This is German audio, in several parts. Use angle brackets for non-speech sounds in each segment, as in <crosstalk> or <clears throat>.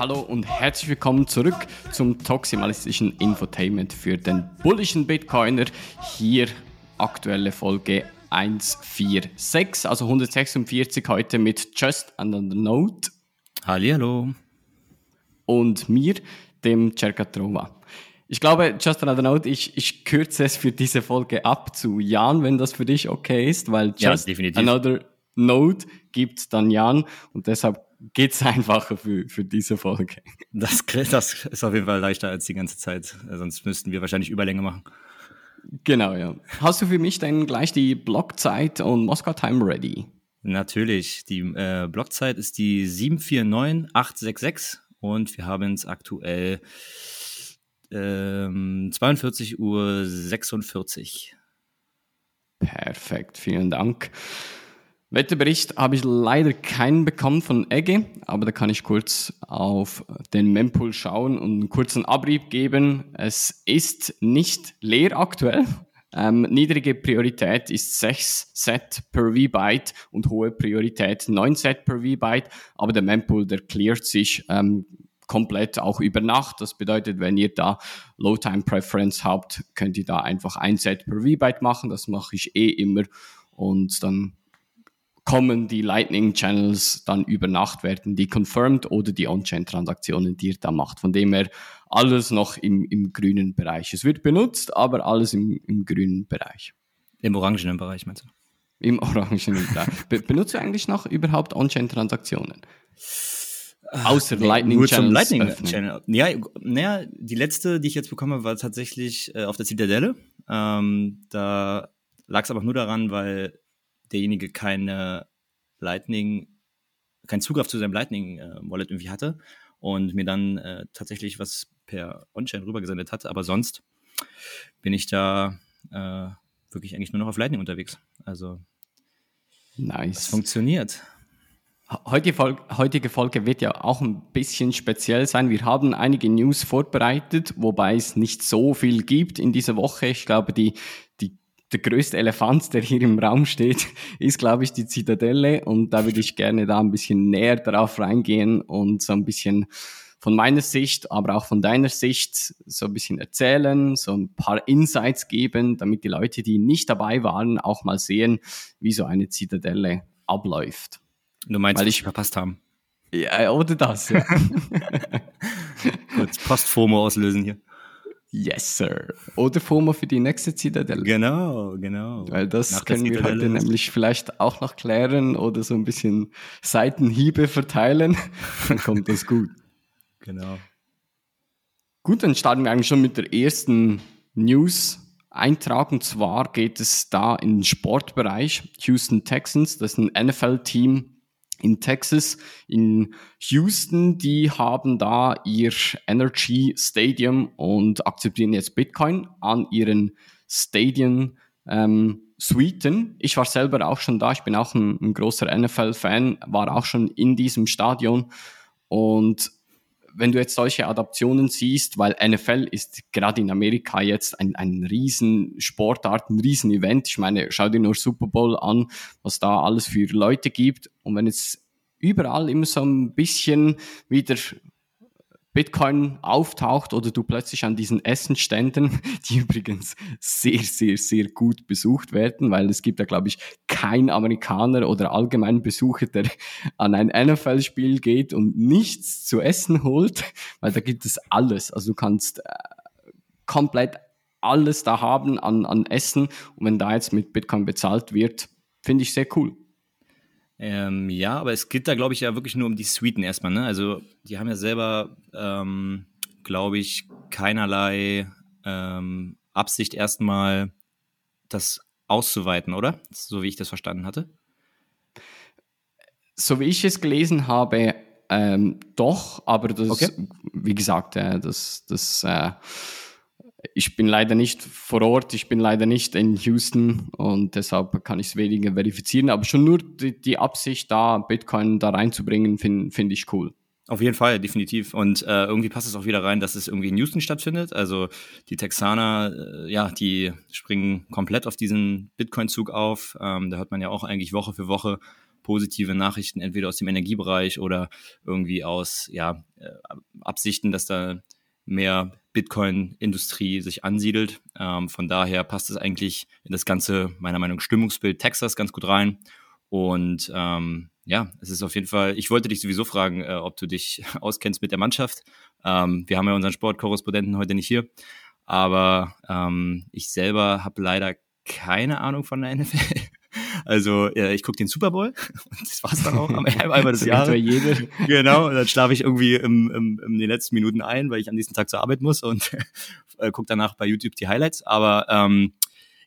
hallo und herzlich willkommen zurück zum toximalistischen Infotainment für den bullischen Bitcoiner. Hier aktuelle Folge 146, also 146 heute mit Just Another Note. Hallihallo. Und mir, dem Cercatrova. Ich glaube, Just Another Note, ich, ich kürze es für diese Folge ab zu Jan, wenn das für dich okay ist, weil Just ja, Another Note gibt dann Jan und deshalb geht es einfacher für, für diese Folge. Das, das ist auf jeden Fall leichter als die ganze Zeit. Sonst müssten wir wahrscheinlich Überlänge machen. Genau, ja. Hast du für mich dann gleich die Blockzeit und Moskau Time ready? Natürlich. Die äh, Blockzeit ist die 749866 und wir haben es aktuell ähm, 42 Uhr 46. Perfekt, vielen Dank. Wetterbericht habe ich leider keinen bekommen von Egge, aber da kann ich kurz auf den Mempool schauen und einen kurzen Abrieb geben. Es ist nicht leer aktuell. Ähm, niedrige Priorität ist 6 Set per V-Byte und hohe Priorität 9 Set per V-Byte, aber der Mempool, der klärt sich ähm, komplett auch über Nacht. Das bedeutet, wenn ihr da Low Time Preference habt, könnt ihr da einfach ein Set per V-Byte machen. Das mache ich eh immer und dann kommen die Lightning Channels dann über Nacht, werden die confirmed oder die On-Chain-Transaktionen, die ihr da macht. Von dem her alles noch im, im grünen Bereich. Es wird benutzt, aber alles im, im grünen Bereich. Im orangenen Bereich, meinst du? Im orangenen <laughs> Bereich. Be benutzt du eigentlich noch überhaupt On-Chain-Transaktionen? Außer nee, Lightning nur zum Lightning Channel. Ja, naja, die letzte, die ich jetzt bekomme, war tatsächlich äh, auf der Zitadelle. Ähm, da lag es aber nur daran, weil derjenige keine Lightning, keinen Zugriff zu seinem Lightning-Wallet äh, irgendwie hatte und mir dann äh, tatsächlich was per On-Chain rübergesendet hatte. Aber sonst bin ich da äh, wirklich eigentlich nur noch auf Lightning unterwegs. Also nice. Das funktioniert. Heutige Folge, heutige Folge wird ja auch ein bisschen speziell sein. Wir haben einige News vorbereitet, wobei es nicht so viel gibt in dieser Woche. Ich glaube, die der größte Elefant, der hier im Raum steht, <laughs> ist, glaube ich, die Zitadelle. Und da würde ich gerne da ein bisschen näher darauf reingehen und so ein bisschen von meiner Sicht, aber auch von deiner Sicht so ein bisschen erzählen, so ein paar Insights geben, damit die Leute, die nicht dabei waren, auch mal sehen, wie so eine Zitadelle abläuft. Du meinst, Weil ich verpasst haben? Ja, oder das, ja. <laughs> Kurz Postfomo auslösen hier. Yes, sir. Oder FOMO für die nächste Zitadelle. Genau, genau. Weil das Nach können wir heute nämlich vielleicht auch noch klären oder so ein bisschen Seitenhiebe verteilen. <laughs> Dann kommt das gut. Genau. Gut, dann starten wir eigentlich schon mit der ersten News. Eintrag und zwar geht es da in den Sportbereich. Houston Texans, das ist ein NFL-Team, in Texas, in Houston, die haben da ihr Energy Stadium und akzeptieren jetzt Bitcoin an ihren Stadien ähm, Suiten. Ich war selber auch schon da, ich bin auch ein, ein großer NFL-Fan, war auch schon in diesem Stadion und wenn du jetzt solche Adaptionen siehst, weil NFL ist gerade in Amerika jetzt ein, ein riesen ein riesen Event. Ich meine, schau dir nur Super Bowl an, was da alles für Leute gibt. Und wenn jetzt überall immer so ein bisschen wieder Bitcoin auftaucht oder du plötzlich an diesen Essenständen, <laughs> die übrigens sehr, sehr, sehr gut besucht werden, weil es gibt ja, glaube ich, kein Amerikaner oder allgemein Besucher, der <laughs> an ein NFL-Spiel geht und nichts zu essen holt, weil da gibt es alles. Also du kannst äh, komplett alles da haben an, an Essen und wenn da jetzt mit Bitcoin bezahlt wird, finde ich sehr cool. Ähm, ja, aber es geht da, glaube ich, ja wirklich nur um die Suiten erstmal. Ne? Also die haben ja selber, ähm, glaube ich, keinerlei ähm, Absicht erstmal das auszuweiten, oder? So wie ich das verstanden hatte. So wie ich es gelesen habe, ähm, doch, aber das, okay. wie gesagt, äh, das, das äh, ich bin leider nicht vor Ort, ich bin leider nicht in Houston und deshalb kann ich es weniger verifizieren. Aber schon nur die, die Absicht, da Bitcoin da reinzubringen, finde find ich cool. Auf jeden Fall, definitiv. Und äh, irgendwie passt es auch wieder rein, dass es irgendwie in Houston stattfindet. Also die Texaner, äh, ja, die springen komplett auf diesen Bitcoin-Zug auf. Ähm, da hört man ja auch eigentlich Woche für Woche positive Nachrichten, entweder aus dem Energiebereich oder irgendwie aus ja, äh, Absichten, dass da mehr Bitcoin-Industrie sich ansiedelt. Ähm, von daher passt es eigentlich in das ganze, meiner Meinung nach, Stimmungsbild Texas ganz gut rein. Und ähm, ja, es ist auf jeden Fall, ich wollte dich sowieso fragen, äh, ob du dich <laughs> auskennst mit der Mannschaft. Ähm, wir haben ja unseren Sportkorrespondenten heute nicht hier, aber ähm, ich selber habe leider keine Ahnung von der NFL. Also äh, ich gucke den Super Bowl <laughs> und das war's dann auch am einmal des <laughs> Jahres. Genau, und dann schlafe ich irgendwie im, im, in den letzten Minuten ein, weil ich am nächsten Tag zur Arbeit muss und <laughs> äh, gucke danach bei YouTube die Highlights. Aber ähm,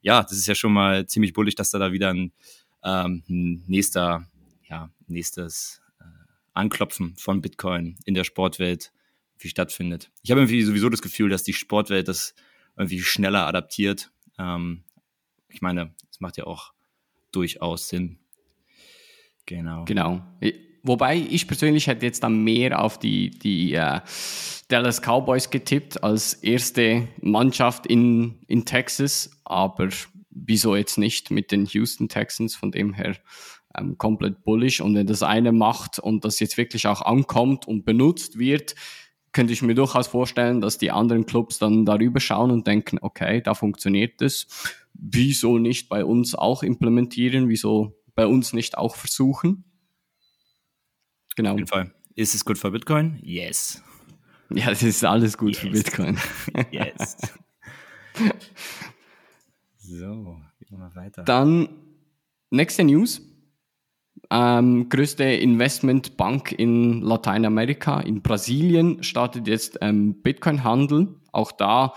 ja, das ist ja schon mal ziemlich bullig, dass da, da wieder ein, ähm, nächster, ja, nächstes äh, Anklopfen von Bitcoin in der Sportwelt wie stattfindet. Ich habe irgendwie sowieso das Gefühl, dass die Sportwelt das irgendwie schneller adaptiert. Ähm, ich meine, es macht ja auch durchaus Sinn. Genau. Genau. Wobei ich persönlich hätte jetzt dann mehr auf die, die äh, Dallas Cowboys getippt als erste Mannschaft in, in Texas, aber wieso jetzt nicht mit den Houston Texans, von dem her ähm, komplett bullish. Und wenn das eine macht und das jetzt wirklich auch ankommt und benutzt wird, könnte ich mir durchaus vorstellen, dass die anderen Clubs dann darüber schauen und denken, okay, da funktioniert es wieso nicht bei uns auch implementieren, wieso bei uns nicht auch versuchen. Genau. Auf jeden Fall. Ist es gut für Bitcoin? Yes. Ja, es ist alles gut yes. für Bitcoin. <laughs> yes. <laughs> so, gehen wir mal weiter. Dann nächste News. Ähm, größte Investmentbank in Lateinamerika, in Brasilien, startet jetzt ähm, Bitcoin-Handel. Auch da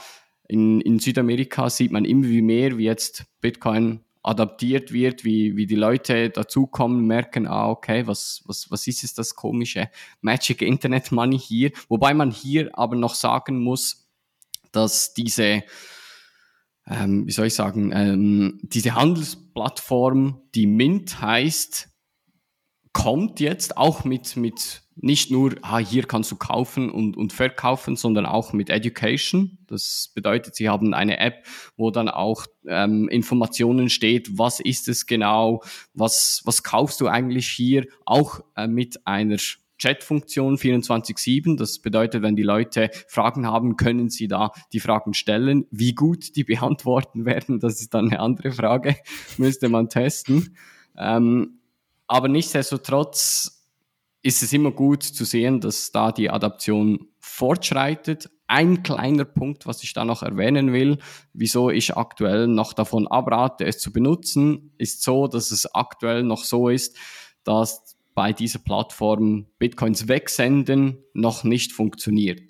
in, in Südamerika sieht man immer wie mehr, wie jetzt Bitcoin adaptiert wird, wie, wie die Leute dazukommen, merken, ah, okay, was, was, was ist es das komische Magic Internet Money hier? Wobei man hier aber noch sagen muss, dass diese, ähm, wie soll ich sagen, ähm, diese Handelsplattform, die Mint heißt, kommt jetzt auch mit, mit nicht nur, ah, hier kannst du kaufen und, und verkaufen, sondern auch mit Education. Das bedeutet, sie haben eine App, wo dann auch ähm, Informationen steht, was ist es genau, was, was kaufst du eigentlich hier, auch äh, mit einer Chat-Funktion 24-7. Das bedeutet, wenn die Leute Fragen haben, können sie da die Fragen stellen. Wie gut die <laughs> beantworten werden, das ist dann eine andere Frage, <laughs> müsste man testen. Ähm, aber nichtsdestotrotz ist es immer gut zu sehen, dass da die Adaption fortschreitet. Ein kleiner Punkt, was ich da noch erwähnen will, wieso ich aktuell noch davon abrate, es zu benutzen, ist so, dass es aktuell noch so ist, dass bei dieser Plattform Bitcoins wegsenden noch nicht funktioniert.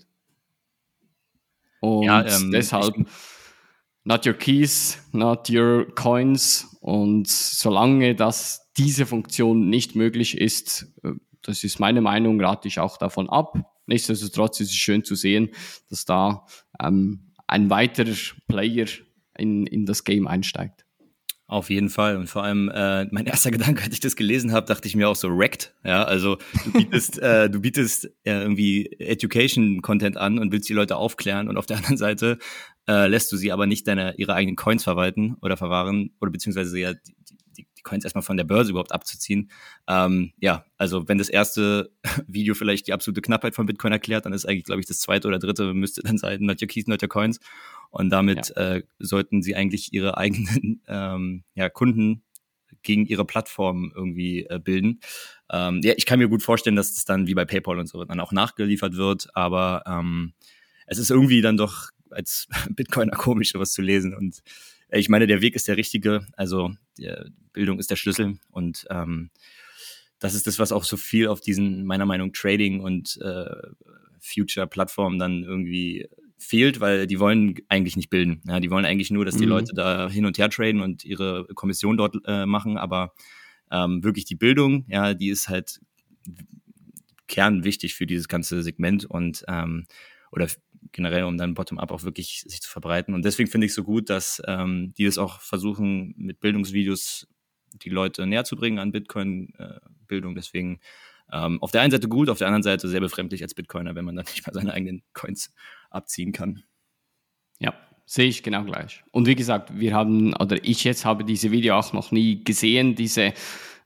Und ja, ähm, deshalb not your keys, not your coins. Und solange das diese Funktion nicht möglich ist, äh, das ist meine Meinung, rate ich auch davon ab. Nichtsdestotrotz ist es schön zu sehen, dass da ähm, ein weiterer Player in, in das Game einsteigt. Auf jeden Fall. Und vor allem, äh, mein erster <laughs> Gedanke, als ich das gelesen habe, dachte ich mir auch so wrecked. Ja, also du bietest, <laughs> äh, du bietest äh, irgendwie Education-Content an und willst die Leute aufklären und auf der <laughs> anderen Seite äh, lässt du sie aber nicht deine ihre eigenen Coins verwalten oder verwahren oder beziehungsweise ja die, Coins erstmal von der Börse überhaupt abzuziehen. Ähm, ja, also wenn das erste <laughs> Video vielleicht die absolute Knappheit von Bitcoin erklärt, dann ist eigentlich, glaube ich, das zweite oder dritte müsste dann sein, not your keys, not your coins. Und damit ja. äh, sollten sie eigentlich ihre eigenen <laughs> ähm, ja, Kunden gegen ihre Plattform irgendwie äh, bilden. Ähm, ja, ich kann mir gut vorstellen, dass das dann wie bei PayPal und so dann auch nachgeliefert wird, aber ähm, es ist irgendwie dann doch als <laughs> Bitcoiner komisch, sowas zu lesen und ich meine, der Weg ist der richtige. Also Bildung ist der Schlüssel und ähm, das ist das, was auch so viel auf diesen, meiner Meinung, Trading und äh, Future-Plattformen dann irgendwie fehlt, weil die wollen eigentlich nicht bilden. Ja, die wollen eigentlich nur, dass die mhm. Leute da hin und her traden und ihre Kommission dort äh, machen, aber ähm, wirklich die Bildung, ja, die ist halt kernwichtig für dieses ganze Segment und ähm, oder generell, um dann bottom-up auch wirklich sich zu verbreiten. Und deswegen finde ich es so gut, dass ähm, die es auch versuchen, mit Bildungsvideos die Leute näher zu bringen an Bitcoin-Bildung. Äh, deswegen ähm, auf der einen Seite gut, auf der anderen Seite sehr befremdlich als Bitcoiner, wenn man dann nicht mal seine eigenen Coins abziehen kann. Ja, sehe ich genau gleich. Und wie gesagt, wir haben, oder ich jetzt habe diese Video auch noch nie gesehen, diese,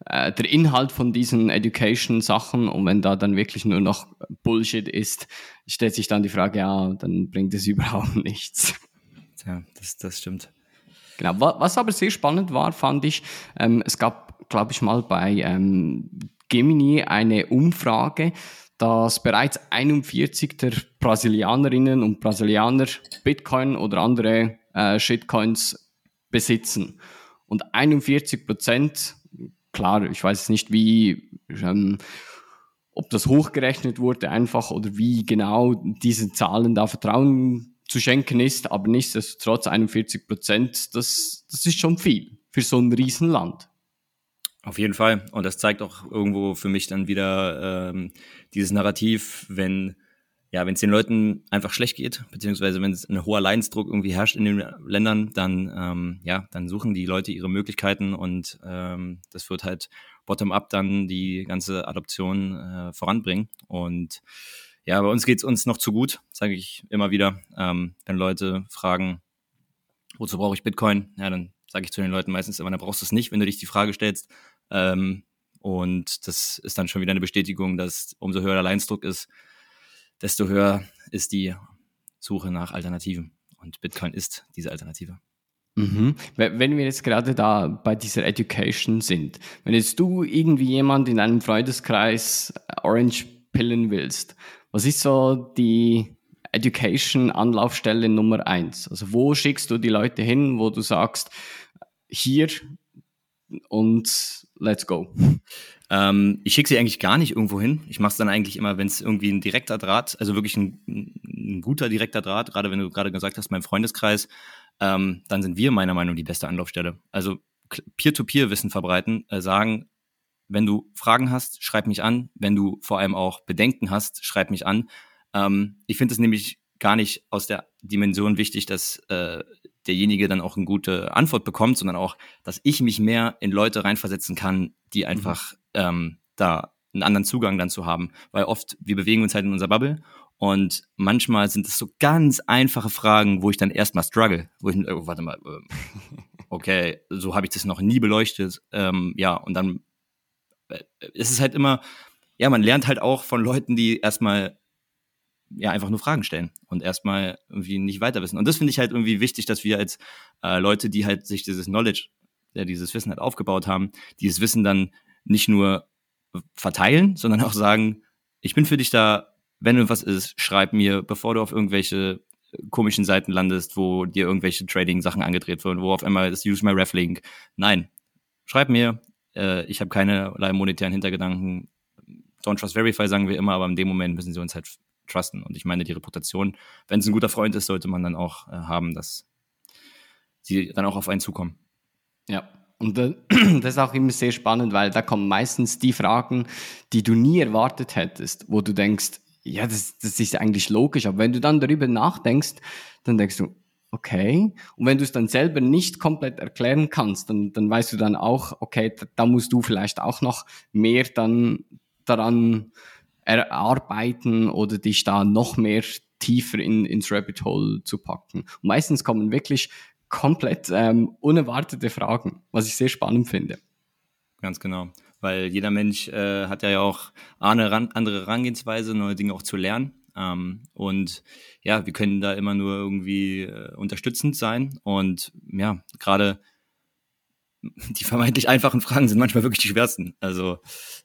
äh, der Inhalt von diesen Education-Sachen. Und wenn da dann wirklich nur noch Bullshit ist, stellt sich dann die Frage, ja, dann bringt es <laughs> überhaupt nichts. Ja, das, das stimmt. Genau. Was aber sehr spannend war, fand ich, ähm, es gab, glaube ich, mal bei ähm, Gemini eine Umfrage, dass bereits 41 der Brasilianerinnen und Brasilianer Bitcoin oder andere äh, Shitcoins besitzen. Und 41 Prozent, klar, ich weiß nicht, wie, ähm, ob das hochgerechnet wurde einfach oder wie genau diese Zahlen da Vertrauen zu schenken ist, aber nichtsdestotrotz 41 Prozent, das, das ist schon viel für so ein Riesenland. Auf jeden Fall. Und das zeigt auch irgendwo für mich dann wieder ähm, dieses Narrativ, wenn ja, wenn es den Leuten einfach schlecht geht, beziehungsweise wenn es ein hoher Leidensdruck irgendwie herrscht in den Ländern, dann ähm, ja, dann suchen die Leute ihre Möglichkeiten und ähm, das wird halt bottom-up dann die ganze Adoption äh, voranbringen. Und ja, bei uns geht's uns noch zu gut, sage ich immer wieder. Ähm, wenn Leute fragen, wozu brauche ich Bitcoin? Ja, dann sage ich zu den Leuten meistens immer, dann brauchst du es nicht, wenn du dich die Frage stellst. Ähm, und das ist dann schon wieder eine Bestätigung, dass umso höher der Leinsdruck ist, desto höher ist die Suche nach Alternativen. Und Bitcoin ist diese Alternative. Mhm. Wenn wir jetzt gerade da bei dieser Education sind, wenn jetzt du irgendwie jemand in einem Freundeskreis Orange pillen willst, was ist so die Education-Anlaufstelle Nummer eins? Also wo schickst du die Leute hin, wo du sagst, hier und let's go. Ähm, ich schicke sie eigentlich gar nicht irgendwo hin. Ich mache es dann eigentlich immer, wenn es irgendwie ein direkter Draht, also wirklich ein, ein, guter direkter Draht, gerade wenn du gerade gesagt hast, mein Freundeskreis, ähm, dann sind wir meiner Meinung nach die beste Anlaufstelle. Also Peer-to-Peer-Wissen verbreiten, äh, sagen, wenn du Fragen hast, schreib mich an. Wenn du vor allem auch Bedenken hast, schreib mich an. Ähm, ich finde es nämlich gar nicht aus der Dimension wichtig, dass äh, derjenige dann auch eine gute Antwort bekommt, sondern auch, dass ich mich mehr in Leute reinversetzen kann, die mhm. einfach mhm. ähm, da einen anderen Zugang dann zu haben. Weil oft, wir bewegen uns halt in unserer Bubble und manchmal sind es so ganz einfache Fragen, wo ich dann erstmal struggle. Wo ich, oh, warte mal, äh, <laughs> okay, so habe ich das noch nie beleuchtet. Ähm, ja, und dann äh, ist es halt immer, ja, man lernt halt auch von Leuten, die erstmal ja einfach nur Fragen stellen und erstmal irgendwie nicht weiter wissen. Und das finde ich halt irgendwie wichtig, dass wir als äh, Leute, die halt sich dieses Knowledge, ja, dieses Wissen halt aufgebaut haben, dieses Wissen dann nicht nur verteilen, sondern auch sagen, ich bin für dich da, wenn irgendwas ist, schreib mir, bevor du auf irgendwelche komischen Seiten landest, wo dir irgendwelche Trading-Sachen angedreht werden, wo auf einmal das Use My Ref Link. Nein, schreib mir, äh, ich habe keinerlei monetären Hintergedanken. Don't trust verify sagen wir immer, aber in dem Moment müssen sie uns halt trusten. Und ich meine, die Reputation, wenn es ein guter Freund ist, sollte man dann auch äh, haben, dass sie dann auch auf einen zukommen. Ja, und äh, <clears throat> das ist auch immer sehr spannend, weil da kommen meistens die Fragen, die du nie erwartet hättest, wo du denkst, ja, das, das ist eigentlich logisch, aber wenn du dann darüber nachdenkst, dann denkst du, okay. Und wenn du es dann selber nicht komplett erklären kannst, dann, dann weißt du dann auch, okay, da, da musst du vielleicht auch noch mehr dann daran erarbeiten oder dich da noch mehr tiefer in, ins Rabbit Hole zu packen. Und meistens kommen wirklich komplett ähm, unerwartete Fragen, was ich sehr spannend finde. Ganz genau, weil jeder Mensch äh, hat ja auch eine andere Herangehensweise, neue Dinge auch zu lernen. Ähm, und ja, wir können da immer nur irgendwie äh, unterstützend sein. Und ja, gerade <laughs> die vermeintlich einfachen Fragen sind manchmal wirklich die schwersten. Also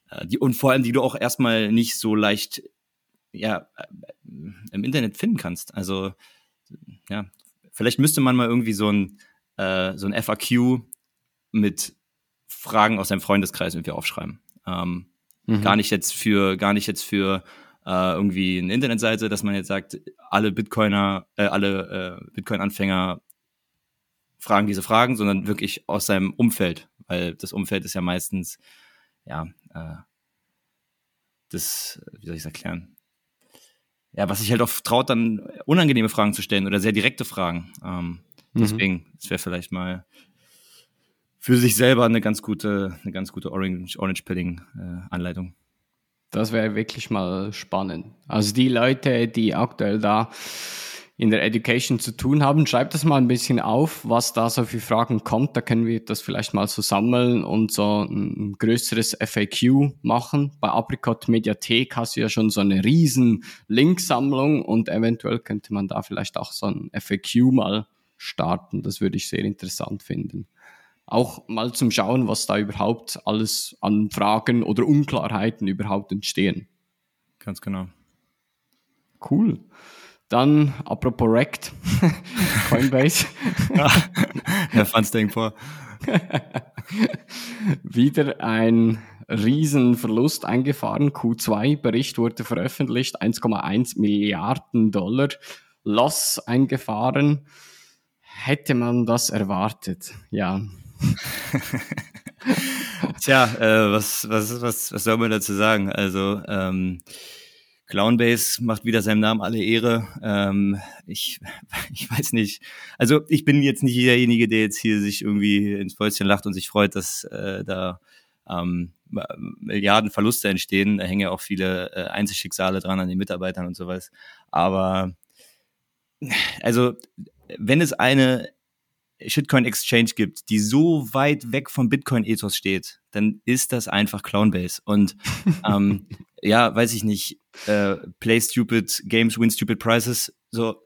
äh, die und vor allem die du auch erstmal nicht so leicht ja äh, im Internet finden kannst. Also ja, vielleicht müsste man mal irgendwie so ein äh, so ein FAQ mit Fragen aus deinem Freundeskreis irgendwie aufschreiben. Ähm, mhm. Gar nicht jetzt für gar nicht jetzt für äh, irgendwie eine Internetseite, dass man jetzt sagt, alle Bitcoiner, äh, alle äh, Bitcoin-Anfänger fragen diese Fragen, sondern wirklich aus seinem Umfeld, weil das Umfeld ist ja meistens, ja, äh, das, wie soll ich es erklären? Ja, was sich halt auch traut, dann unangenehme Fragen zu stellen oder sehr direkte Fragen. Ähm, mhm. Deswegen, es wäre vielleicht mal für sich selber eine ganz gute, eine ganz gute Orange, Orange Pilling äh, Anleitung. Das wäre wirklich mal spannend. Also die Leute, die aktuell da in der Education zu tun haben. Schreibt das mal ein bisschen auf, was da so für Fragen kommt. Da können wir das vielleicht mal so sammeln und so ein größeres FAQ machen. Bei Apricot Mediathek hast du ja schon so eine riesen Linksammlung und eventuell könnte man da vielleicht auch so ein FAQ mal starten. Das würde ich sehr interessant finden. Auch mal zum Schauen, was da überhaupt alles an Fragen oder Unklarheiten überhaupt entstehen. Ganz genau. Cool. Dann, apropos Rect, <laughs> Coinbase. Herr Van vor. <laughs> Wieder ein Riesenverlust eingefahren. Q2-Bericht wurde veröffentlicht, 1,1 Milliarden Dollar Loss eingefahren. Hätte man das erwartet? Ja. <laughs> Tja, äh, was, was, was, was soll man dazu sagen? Also, ähm, Clownbase macht wieder seinem Namen alle Ehre. Ähm, ich, <laughs> ich weiß nicht. Also ich bin jetzt nicht derjenige, der jetzt hier sich irgendwie ins Fäustchen lacht und sich freut, dass äh, da ähm, Milliarden Verluste entstehen. Da hängen ja auch viele äh, Einzelschicksale dran an den Mitarbeitern und sowas. Aber also wenn es eine Shitcoin Exchange gibt, die so weit weg vom Bitcoin Ethos steht, dann ist das einfach Clownbase. Und <laughs> ähm, ja, weiß ich nicht, äh, play stupid games, win stupid prizes. So,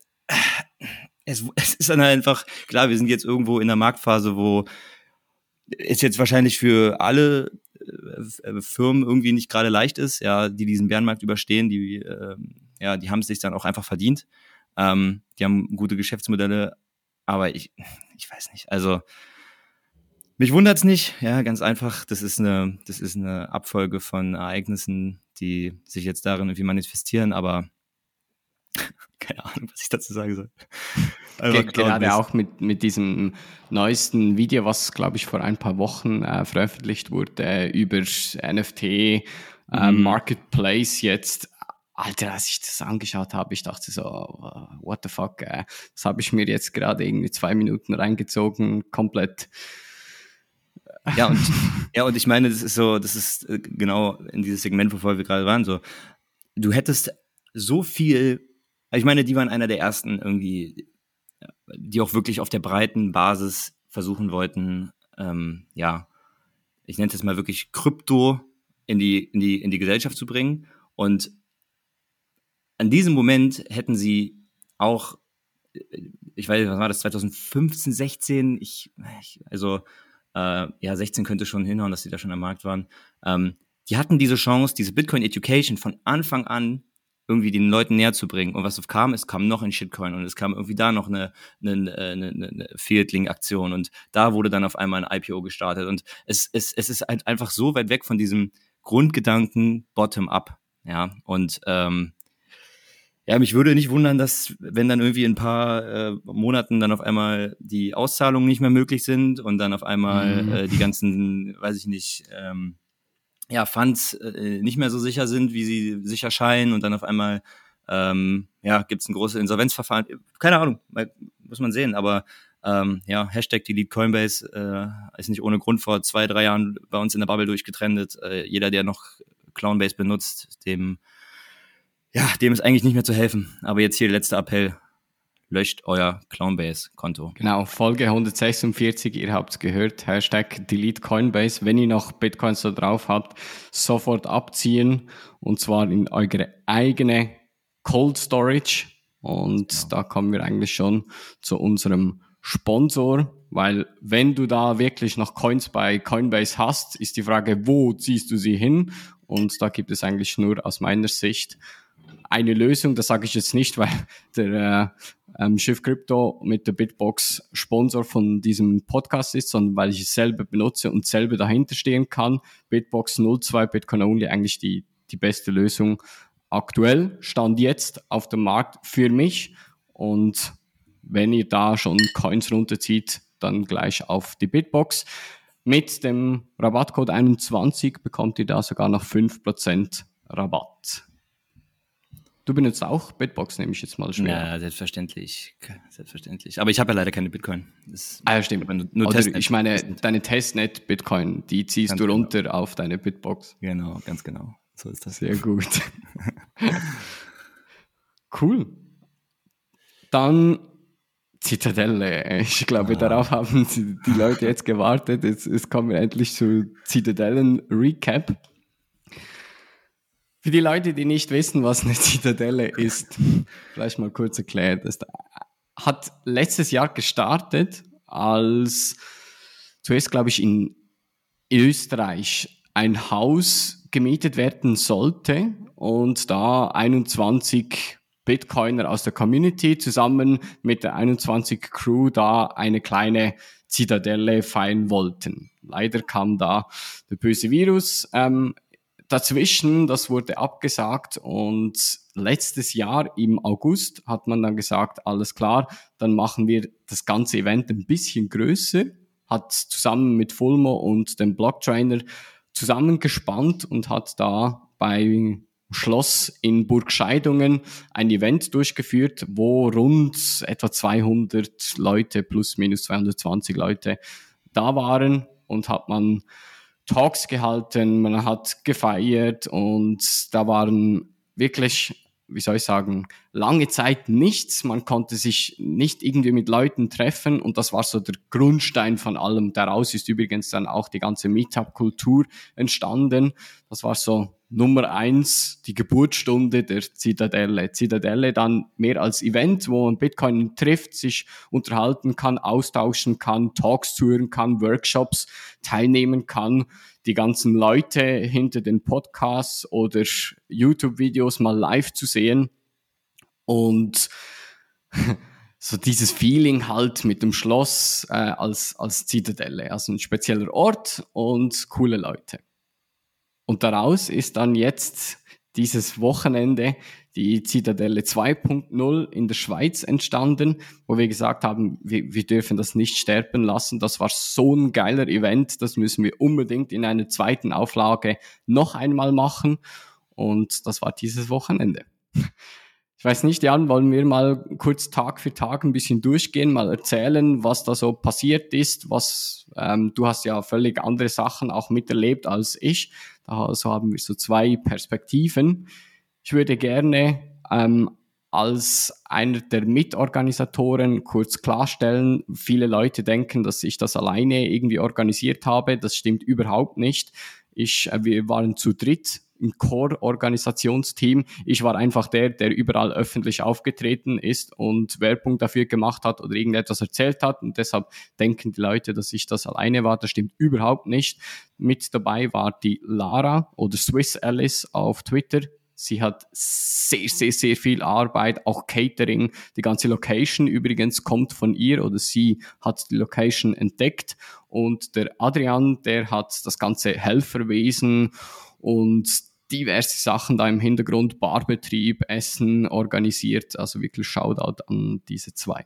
es, es ist dann einfach, klar, wir sind jetzt irgendwo in der Marktphase, wo es jetzt wahrscheinlich für alle äh, Firmen irgendwie nicht gerade leicht ist, ja, die diesen Bärenmarkt überstehen, die, äh, ja, die haben es sich dann auch einfach verdient. Ähm, die haben gute Geschäftsmodelle, aber ich, ich weiß nicht. Also mich wundert's nicht. Ja, ganz einfach. Das ist eine, das ist eine Abfolge von Ereignissen, die sich jetzt darin irgendwie manifestieren. Aber <laughs> keine Ahnung, was ich dazu sagen soll. <laughs> Ge gerade auch mit, mit diesem neuesten Video, was, glaube ich, vor ein paar Wochen äh, veröffentlicht wurde, über NFT, äh, mhm. Marketplace jetzt Alter, als ich das angeschaut habe, ich dachte so, what the fuck, äh, das habe ich mir jetzt gerade irgendwie zwei Minuten reingezogen, komplett. Ja, und, ja, und ich meine, das ist so, das ist äh, genau in dieses Segment, wovor wir gerade waren, so, du hättest so viel, ich meine, die waren einer der ersten irgendwie, die auch wirklich auf der breiten Basis versuchen wollten, ähm, ja, ich nenne es jetzt mal wirklich Krypto in die, in die, in die Gesellschaft zu bringen. Und an diesem Moment hätten sie auch, ich weiß, was war das, 2015, 16, ich, ich also äh, ja, 16 könnte schon hinhauen, dass sie da schon am Markt waren. Ähm, die hatten diese Chance, diese Bitcoin Education von Anfang an irgendwie den Leuten näher zu bringen. Und was kam, es kam noch ein Shitcoin und es kam irgendwie da noch eine, eine, eine, eine Fieldling-Aktion und da wurde dann auf einmal ein IPO gestartet. Und es, es, es ist halt einfach so weit weg von diesem Grundgedanken bottom-up. Ja, und ähm, ja, mich würde nicht wundern, dass wenn dann irgendwie in ein paar äh, Monaten dann auf einmal die Auszahlungen nicht mehr möglich sind und dann auf einmal mhm. äh, die ganzen, weiß ich nicht, ähm, ja, Funds äh, nicht mehr so sicher sind, wie sie sicher scheinen und dann auf einmal ähm, ja, gibt es ein großes Insolvenzverfahren. Keine Ahnung, muss man sehen, aber ähm, ja, Hashtag Delete Coinbase äh, ist nicht ohne Grund vor zwei, drei Jahren bei uns in der Bubble durchgetrendet. Äh, jeder, der noch Clownbase benutzt, dem ja, dem ist eigentlich nicht mehr zu helfen. Aber jetzt hier der letzte Appell. Löscht euer Clownbase-Konto. Genau, Folge 146, ihr habt es gehört. Hashtag Delete Coinbase. Wenn ihr noch Bitcoins da drauf habt, sofort abziehen. Und zwar in eure eigene Cold Storage. Und genau. da kommen wir eigentlich schon zu unserem Sponsor, weil wenn du da wirklich noch Coins bei Coinbase hast, ist die Frage, wo ziehst du sie hin? Und da gibt es eigentlich nur aus meiner Sicht eine Lösung, das sage ich jetzt nicht, weil <laughs> der äh, ähm, Schiff Crypto mit der Bitbox Sponsor von diesem Podcast ist, sondern weil ich es selber benutze und selber dahinter stehen kann. Bitbox 02 Bitcoin Only eigentlich die, die beste Lösung aktuell, stand jetzt auf dem Markt für mich. Und wenn ihr da schon Coins runterzieht, dann gleich auf die Bitbox. Mit dem Rabattcode 21 bekommt ihr da sogar noch 5% Rabatt. Du benutzt auch Bitbox, nehme ich jetzt mal schwer. Ja, selbstverständlich. Selbstverständlich. Aber ich habe ja leider keine Bitcoin. Das ah, ja, stimmt. Nur, nur Oder ich meine, deine Testnet Bitcoin, die ziehst ganz du genau. runter genau. auf deine Bitbox. Genau, ganz genau. So ist das. Sehr gut. <laughs> cool. Dann Zitadelle. Ich glaube, ah. darauf haben die Leute jetzt gewartet. Jetzt, jetzt kommen wir endlich zu Zitadellen-Recap. Für die Leute, die nicht wissen, was eine <laughs> Zitadelle ist, vielleicht mal kurz erklärt. Das hat letztes Jahr gestartet, als zuerst, glaube ich, in Österreich ein Haus gemietet werden sollte und da 21 Bitcoiner aus der Community zusammen mit der 21 Crew da eine kleine Zitadelle feiern wollten. Leider kam da der böse Virus ähm, dazwischen, das wurde abgesagt und letztes Jahr im August hat man dann gesagt, alles klar, dann machen wir das ganze Event ein bisschen größer, hat zusammen mit Fulmo und dem Blocktrainer zusammengespannt und hat da bei Schloss in Burgscheidungen ein Event durchgeführt, wo rund etwa 200 Leute plus minus 220 Leute da waren und hat man Talks gehalten, man hat gefeiert und da waren wirklich wie soll ich sagen, lange Zeit nichts. Man konnte sich nicht irgendwie mit Leuten treffen und das war so der Grundstein von allem. Daraus ist übrigens dann auch die ganze Meetup-Kultur entstanden. Das war so Nummer eins, die Geburtsstunde der Zitadelle. Zitadelle dann mehr als Event, wo man Bitcoin trifft, sich unterhalten kann, austauschen kann, Talks zuhören kann, Workshops teilnehmen kann die ganzen Leute hinter den Podcasts oder YouTube-Videos mal live zu sehen und <laughs> so dieses Feeling halt mit dem Schloss äh, als, als Zitadelle, also ein spezieller Ort und coole Leute. Und daraus ist dann jetzt dieses Wochenende die Zitadelle 2.0 in der Schweiz entstanden, wo wir gesagt haben, wir, wir dürfen das nicht sterben lassen. Das war so ein geiler Event, das müssen wir unbedingt in einer zweiten Auflage noch einmal machen. Und das war dieses Wochenende. Ich weiß nicht, Jan, wollen wir mal kurz Tag für Tag ein bisschen durchgehen, mal erzählen, was da so passiert ist, was ähm, du hast ja völlig andere Sachen auch miterlebt als ich. Da so haben wir so zwei Perspektiven. Ich würde gerne ähm, als einer der Mitorganisatoren kurz klarstellen, viele Leute denken, dass ich das alleine irgendwie organisiert habe. Das stimmt überhaupt nicht. Ich, äh, wir waren zu dritt im Core-Organisationsteam. Ich war einfach der, der überall öffentlich aufgetreten ist und Werbung dafür gemacht hat oder irgendetwas erzählt hat. Und deshalb denken die Leute, dass ich das alleine war. Das stimmt überhaupt nicht. Mit dabei war die Lara oder Swiss Alice auf Twitter. Sie hat sehr, sehr, sehr viel Arbeit, auch Catering. Die ganze Location übrigens kommt von ihr oder sie hat die Location entdeckt. Und der Adrian, der hat das ganze Helferwesen und diverse Sachen da im Hintergrund, Barbetrieb, Essen organisiert. Also wirklich Shoutout an diese zwei.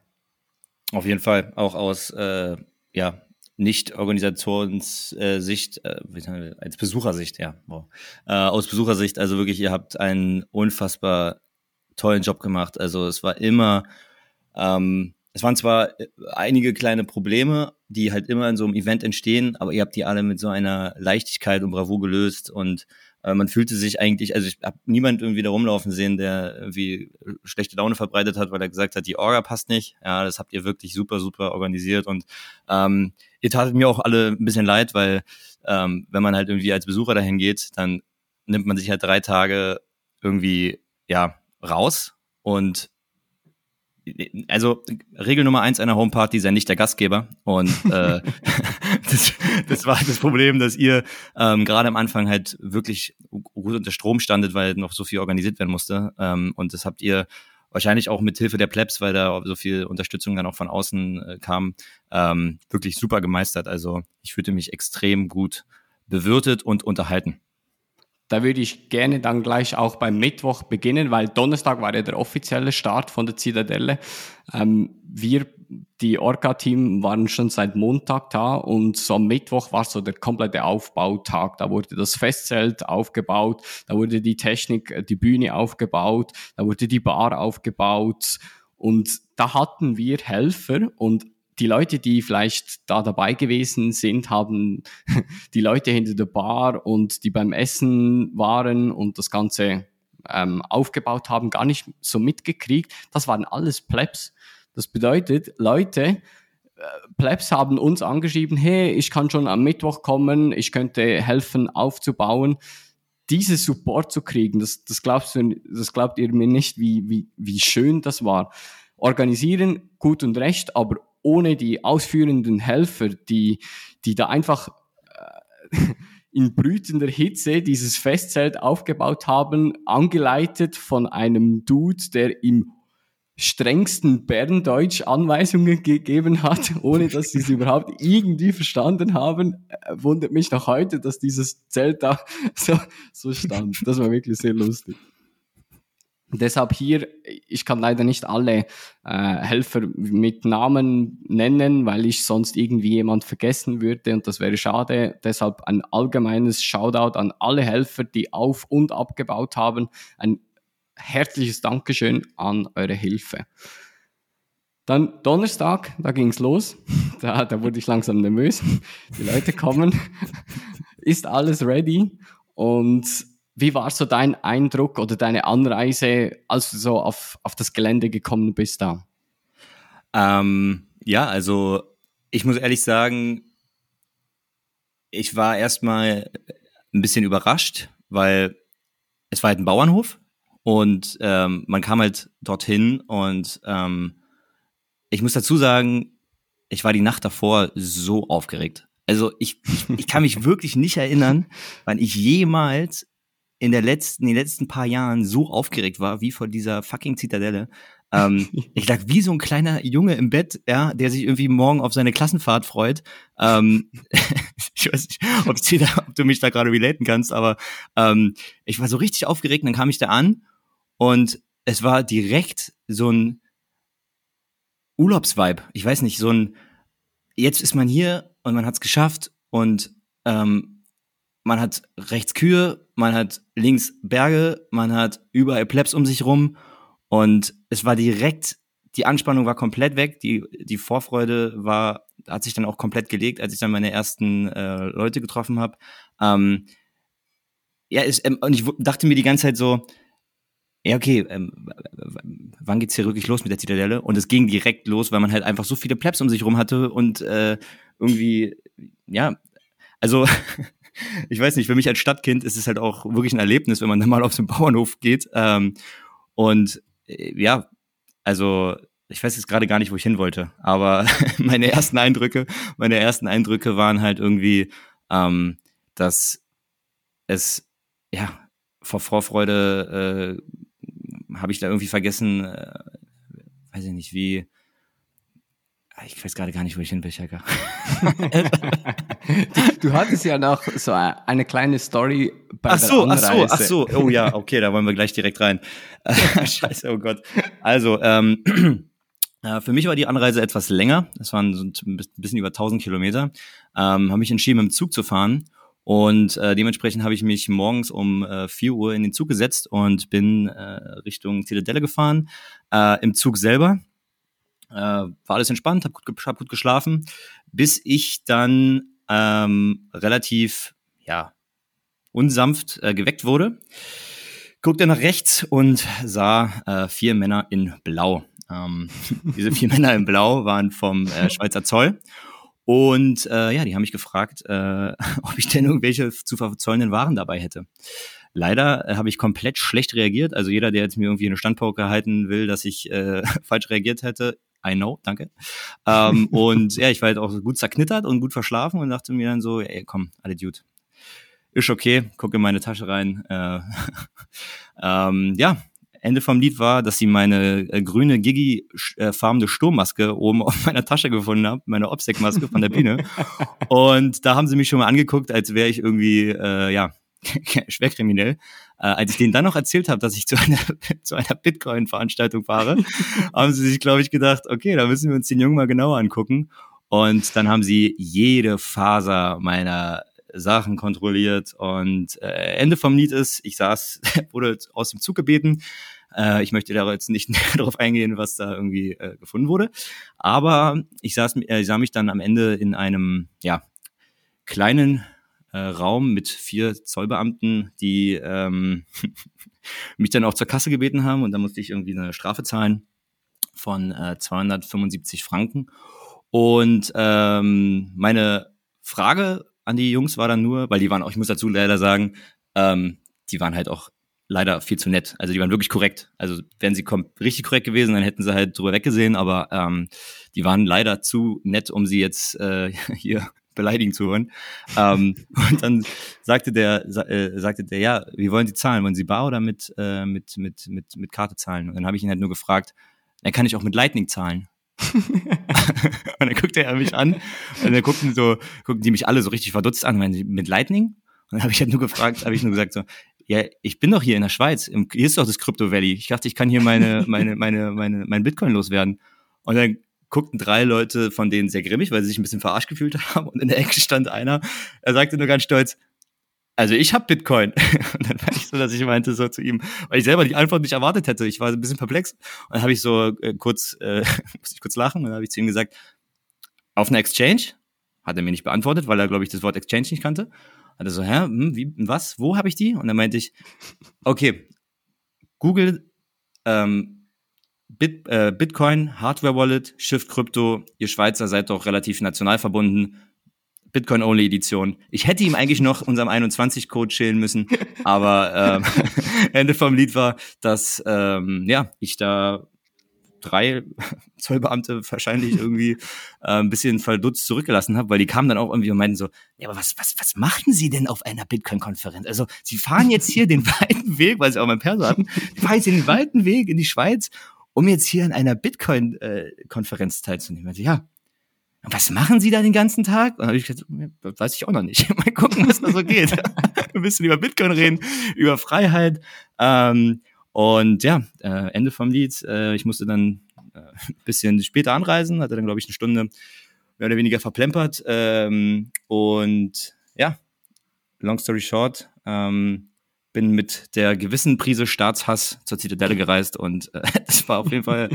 Auf jeden Fall, auch aus äh, ja, nicht-Organisationssicht, äh, äh, als Besuchersicht, ja, wow. äh, aus Besuchersicht, also wirklich, ihr habt einen unfassbar tollen Job gemacht. Also es war immer, ähm, es waren zwar äh, einige kleine Probleme, die halt immer in so einem Event entstehen, aber ihr habt die alle mit so einer Leichtigkeit und Bravour gelöst und äh, man fühlte sich eigentlich, also ich habe niemand irgendwie da rumlaufen sehen, der irgendwie schlechte Laune verbreitet hat, weil er gesagt hat, die Orga passt nicht. Ja, das habt ihr wirklich super, super organisiert und ähm, ihr tatet mir auch alle ein bisschen leid, weil ähm, wenn man halt irgendwie als Besucher dahin geht, dann nimmt man sich halt drei Tage irgendwie ja raus und also Regel Nummer eins einer Homeparty sei nicht der Gastgeber und <laughs> äh, <laughs> das, das war das Problem, dass ihr ähm, gerade am Anfang halt wirklich gut unter Strom standet, weil noch so viel organisiert werden musste ähm, und das habt ihr wahrscheinlich auch mit Hilfe der Plebs, weil da so viel Unterstützung dann auch von außen äh, kam, ähm, wirklich super gemeistert. Also ich fühlte mich extrem gut bewirtet und unterhalten. Da würde ich gerne dann gleich auch beim Mittwoch beginnen, weil Donnerstag war ja der offizielle Start von der Zitadelle. Ähm, wir, die Orca-Team, waren schon seit Montag da und so am Mittwoch war so der komplette Aufbautag. Da wurde das Festzelt aufgebaut, da wurde die Technik, äh, die Bühne aufgebaut, da wurde die Bar aufgebaut und da hatten wir Helfer und die Leute, die vielleicht da dabei gewesen sind, haben <laughs> die Leute hinter der Bar und die beim Essen waren und das Ganze ähm, aufgebaut haben, gar nicht so mitgekriegt. Das waren alles Plebs. Das bedeutet, Leute, äh, Plebs haben uns angeschrieben, hey, ich kann schon am Mittwoch kommen, ich könnte helfen aufzubauen. Diese Support zu kriegen, das, das, glaubst du, das glaubt ihr mir nicht, wie, wie, wie schön das war. Organisieren, gut und recht, aber ohne die ausführenden Helfer, die, die da einfach äh, <laughs> in brütender Hitze dieses Festzelt aufgebaut haben, angeleitet von einem Dude, der im strengsten Berndeutsch Anweisungen gegeben hat, <laughs> ohne dass sie es überhaupt irgendwie verstanden haben, äh, wundert mich noch heute, dass dieses Zelt da <laughs> so, so stand. Das war wirklich sehr lustig. Deshalb hier, ich kann leider nicht alle äh, Helfer mit Namen nennen, weil ich sonst irgendwie jemand vergessen würde und das wäre schade. Deshalb ein allgemeines Shoutout an alle Helfer, die auf und abgebaut haben. Ein herzliches Dankeschön an eure Hilfe. Dann Donnerstag, da ging's los. <laughs> Da, da wurde ich langsam nervös. Die Leute kommen. <laughs> Ist alles ready? Und wie war so dein Eindruck oder deine Anreise, als du so auf, auf das Gelände gekommen bist da? Ähm, ja, also ich muss ehrlich sagen, ich war erstmal ein bisschen überrascht, weil es war halt ein Bauernhof und ähm, man kam halt dorthin und ähm, ich muss dazu sagen, ich war die Nacht davor so aufgeregt. Also ich, ich, ich kann mich <laughs> wirklich nicht erinnern, wann ich jemals in der letzten, in den letzten paar Jahren so aufgeregt war wie vor dieser fucking Zitadelle. Ähm, <laughs> ich lag wie so ein kleiner Junge im Bett, ja, der sich irgendwie morgen auf seine Klassenfahrt freut. Ähm, <laughs> ich weiß nicht, ob, da, ob, du mich da gerade relaten kannst, aber ähm, ich war so richtig aufgeregt, dann kam ich da an und es war direkt so ein Urlaubsvibe. Ich weiß nicht, so ein jetzt ist man hier und man hat es geschafft und ähm, man hat rechts Kühe, man hat links Berge, man hat überall Plebs um sich rum und es war direkt, die Anspannung war komplett weg, die, die Vorfreude war, hat sich dann auch komplett gelegt, als ich dann meine ersten äh, Leute getroffen habe. Ähm, ja, es, ähm, und ich dachte mir die ganze Zeit so, ja, okay, ähm, wann geht's hier wirklich los mit der Zitadelle? Und es ging direkt los, weil man halt einfach so viele Plebs um sich rum hatte und äh, irgendwie, ja, also <laughs> ich weiß nicht, für mich als Stadtkind ist es halt auch wirklich ein Erlebnis, wenn man dann mal auf einen Bauernhof geht. Ähm, und äh, ja, also ich weiß jetzt gerade gar nicht, wo ich hin wollte, aber <laughs> meine ersten Eindrücke, meine ersten Eindrücke waren halt irgendwie, ähm, dass es ja vor Vorfreude äh, habe ich da irgendwie vergessen, äh, weiß ich nicht, wie ich weiß gerade gar nicht, wo ich hin will, Chaka. <laughs> <laughs> <laughs> du, du hattest ja noch so eine kleine Story bei ach so, der Anreise. Ach so, ach so. Oh ja, okay, da wollen wir gleich direkt rein. <laughs> Scheiße, oh Gott. Also, ähm, <clears throat> äh, für mich war die Anreise etwas länger. Das waren so ein bisschen über 1000 Kilometer. Ähm, habe mich entschieden, mit dem Zug zu fahren. Und äh, dementsprechend habe ich mich morgens um äh, 4 Uhr in den Zug gesetzt und bin äh, Richtung Zitadelle gefahren. Äh, Im Zug selber äh, war alles entspannt, habe gut, hab gut geschlafen, bis ich dann ähm, relativ, ja, unsanft äh, geweckt wurde. Guckte nach rechts und sah äh, vier Männer in Blau. Ähm, <laughs> diese vier Männer in Blau waren vom äh, Schweizer Zoll. Und äh, ja, die haben mich gefragt, äh, <laughs> ob ich denn irgendwelche zu verzollenden Waren dabei hätte. Leider äh, habe ich komplett schlecht reagiert. Also jeder, der jetzt mir irgendwie eine Standpauke halten will, dass ich äh, <laughs> falsch reagiert hätte, I know, danke. Ähm, <laughs> und ja, ich war halt auch gut zerknittert und gut verschlafen und dachte mir dann so, ey, komm, alle Dude. Ist okay, gucke in meine Tasche rein. Äh, <laughs> ähm, ja, Ende vom Lied war, dass sie meine äh, grüne Gigi-farbene Sturmmaske oben auf <laughs> meiner Tasche gefunden haben, meine Obsec-Maske von der Bühne. und da haben sie mich schon mal angeguckt, als wäre ich irgendwie, äh, ja, <laughs> schwerkriminell. Äh, als ich denen dann noch erzählt habe, dass ich zu einer, <laughs> zu einer Bitcoin-Veranstaltung fahre, <laughs> haben sie sich, glaube ich, gedacht, okay, da müssen wir uns den Jungen mal genauer angucken. Und dann haben sie jede Faser meiner Sachen kontrolliert. Und äh, Ende vom Lied ist, ich saß, wurde aus dem Zug gebeten. Äh, ich möchte da jetzt nicht darauf eingehen, was da irgendwie äh, gefunden wurde. Aber ich saß, äh, ich sah mich dann am Ende in einem, ja, kleinen äh, Raum mit vier Zollbeamten, die ähm, <laughs> mich dann auch zur Kasse gebeten haben und da musste ich irgendwie eine Strafe zahlen von äh, 275 Franken. Und ähm, meine Frage an die Jungs war dann nur, weil die waren auch, ich muss dazu leider sagen, ähm, die waren halt auch leider viel zu nett. Also die waren wirklich korrekt. Also wären sie richtig korrekt gewesen, dann hätten sie halt drüber weggesehen, aber ähm, die waren leider zu nett, um sie jetzt äh, <laughs> hier beleidigen zu hören. ähm, <laughs> und dann sagte der, äh, sagte der, ja, wie wollen Sie zahlen? Wollen Sie bar oder mit, äh, mit, mit, mit, mit Karte zahlen? Und dann habe ich ihn halt nur gefragt, dann kann ich auch mit Lightning zahlen. <laughs> und dann guckte er mich an und dann guckten so, guckten die mich alle so richtig verdutzt an, meinen sie mit Lightning? Und dann habe ich halt nur gefragt, habe ich nur gesagt so, ja, ich bin doch hier in der Schweiz, hier ist doch das Crypto Valley. Ich dachte, ich kann hier meine, meine, meine, meine, mein Bitcoin loswerden. Und dann guckten drei Leute von denen sehr grimmig, weil sie sich ein bisschen verarscht gefühlt haben. Und in der Ecke stand einer, er sagte nur ganz stolz, also ich habe Bitcoin. <laughs> Und dann war ich so, dass ich meinte so zu ihm, weil ich selber die Antwort nicht erwartet hätte. Ich war ein bisschen perplex. Und dann habe ich so äh, kurz, äh, <laughs> musste ich kurz lachen. Und dann habe ich zu ihm gesagt, auf einer Exchange? Hat er mir nicht beantwortet, weil er, glaube ich, das Wort Exchange nicht kannte. Hat er so, hä, hm, wie, was, wo habe ich die? Und dann meinte ich, okay, Google ähm, Bit, äh, Bitcoin, Hardware Wallet, Shift Crypto, ihr Schweizer seid doch relativ national verbunden. Bitcoin-Only-Edition. Ich hätte ihm eigentlich noch unserem 21-Code schälen müssen, <laughs> aber ähm, <laughs> Ende vom Lied war, dass ähm, ja ich da drei <laughs> Zollbeamte wahrscheinlich irgendwie äh, ein bisschen verdutzt zurückgelassen habe, weil die kamen dann auch irgendwie und meinten so, ja, aber was, was, was machen Sie denn auf einer Bitcoin-Konferenz? Also Sie fahren jetzt hier den weiten Weg, weil Sie auch mein Perso hatten, fahren jetzt den weiten Weg in die Schweiz, um jetzt hier an einer Bitcoin-Konferenz äh, teilzunehmen. Also, ja, was machen Sie da den ganzen Tag? Und habe ich gesagt, weiß ich auch noch nicht. <laughs> Mal gucken, was da so geht. <laughs> Ein bisschen über Bitcoin reden, über Freiheit. Ähm, und ja, äh, Ende vom Lied. Äh, ich musste dann äh, ein bisschen später anreisen, hatte dann, glaube ich, eine Stunde mehr oder weniger verplempert. Ähm, und ja, long story short, ähm, bin mit der gewissen Prise Staatshass zur Zitadelle gereist und äh, <laughs> das war auf jeden Fall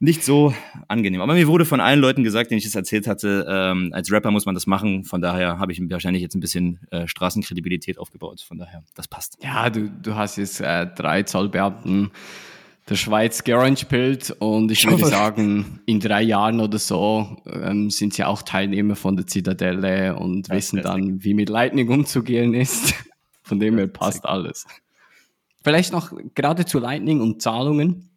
nicht so angenehm. Aber mir wurde von allen Leuten gesagt, denen ich das erzählt hatte, ähm, als Rapper muss man das machen. Von daher habe ich wahrscheinlich jetzt ein bisschen äh, Straßenkredibilität aufgebaut. Von daher, das passt. Ja, du, du hast jetzt äh, drei Zollbeamten der Schweiz georangepilt und ich würde sagen, in drei Jahren oder so ähm, sind sie auch Teilnehmer von der Zitadelle und ja, wissen dann, wie mit Lightning umzugehen ist. Von dem her passt alles. Vielleicht noch gerade zu Lightning und Zahlungen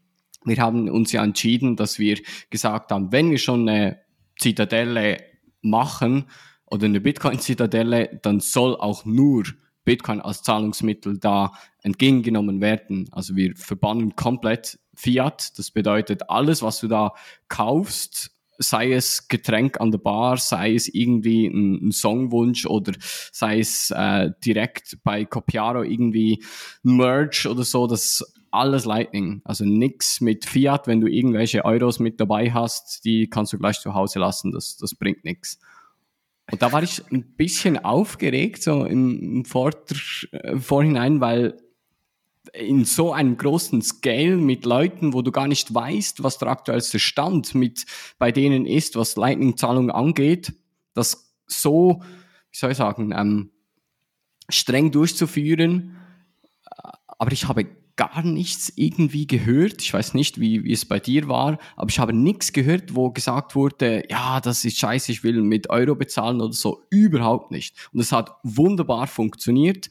wir haben uns ja entschieden, dass wir gesagt haben, wenn wir schon eine Zitadelle machen oder eine Bitcoin-Zitadelle, dann soll auch nur Bitcoin als Zahlungsmittel da entgegengenommen werden. Also wir verbannen komplett Fiat. Das bedeutet, alles, was du da kaufst, sei es Getränk an der Bar, sei es irgendwie ein, ein Songwunsch oder sei es äh, direkt bei Copiaro irgendwie Merch oder so, das alles Lightning. Also nix mit Fiat, wenn du irgendwelche Euros mit dabei hast, die kannst du gleich zu Hause lassen, das, das bringt nichts. Und da war ich ein bisschen aufgeregt, so im, im Vor äh, Vorhinein, weil in so einem großen Scale mit Leuten, wo du gar nicht weißt, was der aktuellste Stand mit bei denen ist, was Lightning-Zahlungen angeht, das so, wie soll ich sagen, ähm, streng durchzuführen. Aber ich habe gar nichts irgendwie gehört. Ich weiß nicht, wie, wie es bei dir war, aber ich habe nichts gehört, wo gesagt wurde, ja, das ist scheiße, ich will mit Euro bezahlen oder so. Überhaupt nicht. Und es hat wunderbar funktioniert.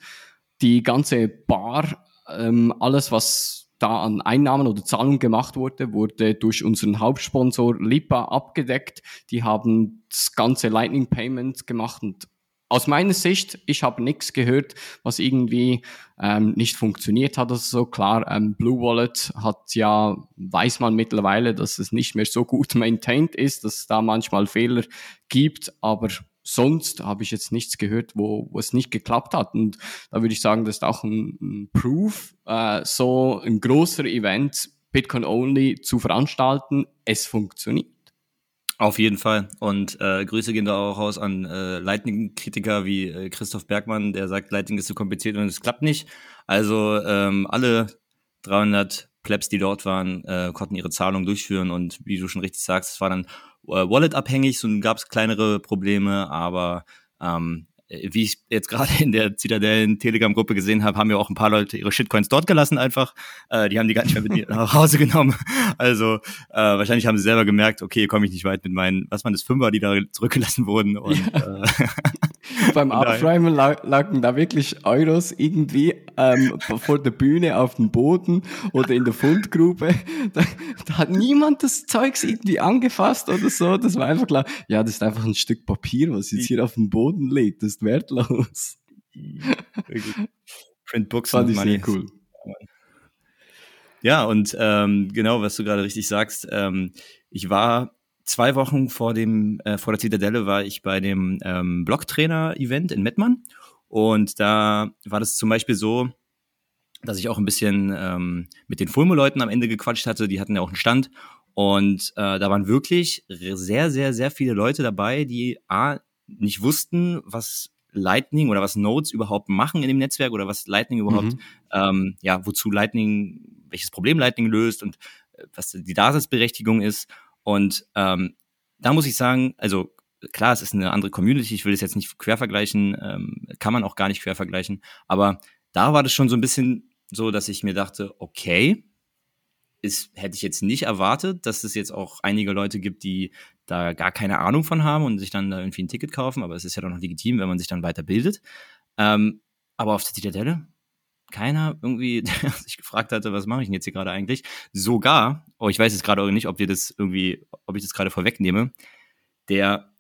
Die ganze Bar, ähm, alles, was da an Einnahmen oder Zahlungen gemacht wurde, wurde durch unseren Hauptsponsor Lipa abgedeckt. Die haben das ganze Lightning Payment gemacht und aus meiner Sicht, ich habe nichts gehört, was irgendwie ähm, nicht funktioniert hat. Also so klar, ähm, Blue Wallet hat ja, weiß man mittlerweile, dass es nicht mehr so gut <laughs> maintained ist, dass es da manchmal Fehler gibt, aber sonst habe ich jetzt nichts gehört, wo, wo es nicht geklappt hat. Und da würde ich sagen, das ist auch ein, ein Proof, äh, so ein großer Event Bitcoin Only zu veranstalten. Es funktioniert. Auf jeden Fall. Und äh, Grüße gehen da auch raus an äh, Lightning-Kritiker wie äh, Christoph Bergmann, der sagt, Lightning ist zu kompliziert und es klappt nicht. Also ähm, alle 300 Plebs, die dort waren, äh, konnten ihre Zahlung durchführen und wie du schon richtig sagst, es war dann äh, Wallet-abhängig, so gab es kleinere Probleme, aber ähm, äh, wie ich jetzt <laughs> gerade in der Zitadellen Telegram-Gruppe gesehen habe, haben ja auch ein paar Leute ihre Shitcoins dort gelassen einfach. Äh, die haben die gar nicht mehr mit <laughs> nach Hause genommen. Also äh, wahrscheinlich haben sie selber gemerkt, okay, komme ich nicht weit mit meinen, was waren das, Fünfer, die da zurückgelassen wurden. Und, ja. äh, <laughs> <laughs> Beim Abframen lagen da wirklich Euros irgendwie ähm, vor der Bühne auf dem Boden oder in der Fundgrube. <laughs> Da, da, hat niemand das Zeugs irgendwie angefasst oder so. Das war einfach klar, ja, das ist einfach ein Stück Papier, was jetzt hier auf dem Boden liegt. Das ist wertlos. <laughs> Print Books Fand ich. Sehr cool. Ja, und ähm, genau, was du gerade richtig sagst, ähm, ich war zwei Wochen vor dem äh, vor der Zitadelle war ich bei dem ähm, Blocktrainer-Event in Mettmann und da war das zum Beispiel so, dass ich auch ein bisschen ähm, mit den Fulmo-Leuten am Ende gequatscht hatte. Die hatten ja auch einen Stand und äh, da waren wirklich sehr, sehr, sehr viele Leute dabei, die a nicht wussten, was Lightning oder was Nodes überhaupt machen in dem Netzwerk oder was Lightning überhaupt, mhm. ähm, ja, wozu Lightning, welches Problem Lightning löst und äh, was die Daseinsberechtigung ist. Und ähm, da muss ich sagen, also klar, es ist eine andere Community, ich will es jetzt nicht quer vergleichen, ähm, kann man auch gar nicht quer vergleichen, aber da war das schon so ein bisschen so, dass ich mir dachte, okay, ist, hätte ich jetzt nicht erwartet, dass es jetzt auch einige Leute gibt, die da gar keine Ahnung von haben und sich dann da irgendwie ein Ticket kaufen, aber es ist ja doch noch legitim, wenn man sich dann weiter bildet. Ähm, aber auf der Zitadelle, keiner irgendwie, <laughs> der sich gefragt hatte, was mache ich denn jetzt hier gerade eigentlich? Sogar, oh, ich weiß jetzt gerade nicht, ob wir das irgendwie, ob ich das gerade vorwegnehme, der,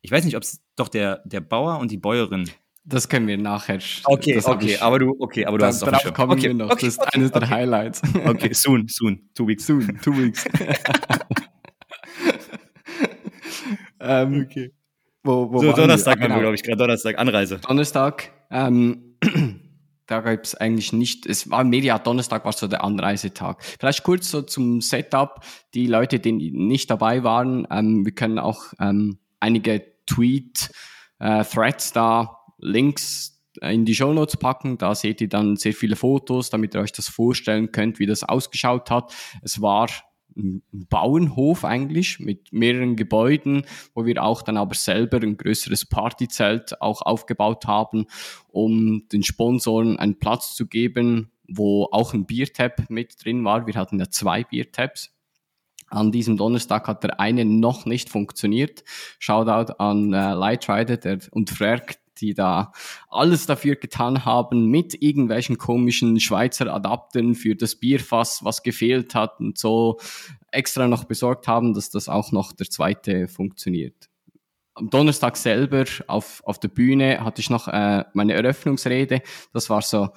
ich weiß nicht, ob es doch der, der Bauer und die Bäuerin. Das können wir nachher. Okay, das okay, ich, aber du, okay, aber du hast es Darauf schon. kommen okay, wir noch. Okay, das ist okay, eines der Highlights. Okay, soon, soon, two weeks. Soon, two weeks. <laughs> ähm, okay. Wo, wo so, Donnerstag haben wir, glaube ich, gerade Donnerstag, Anreise. Donnerstag, ähm, da gab es eigentlich nicht, es war Media Donnerstag war so der Anreisetag. Vielleicht kurz so zum Setup, die Leute, die nicht dabei waren, ähm, wir können auch ähm, einige Tweet, äh, Threads da, Links in die Show Notes packen. Da seht ihr dann sehr viele Fotos, damit ihr euch das vorstellen könnt, wie das ausgeschaut hat. Es war ein Bauernhof eigentlich mit mehreren Gebäuden, wo wir auch dann aber selber ein größeres Partyzelt auch aufgebaut haben, um den Sponsoren einen Platz zu geben, wo auch ein Biertap mit drin war. Wir hatten ja zwei Biertaps. An diesem Donnerstag hat der eine noch nicht funktioniert. Shoutout an äh, Lightrider der, und Frerk, die da alles dafür getan haben, mit irgendwelchen komischen Schweizer Adaptern für das Bierfass, was gefehlt hat und so extra noch besorgt haben, dass das auch noch der zweite funktioniert. Am Donnerstag selber auf, auf der Bühne hatte ich noch äh, meine Eröffnungsrede. Das war so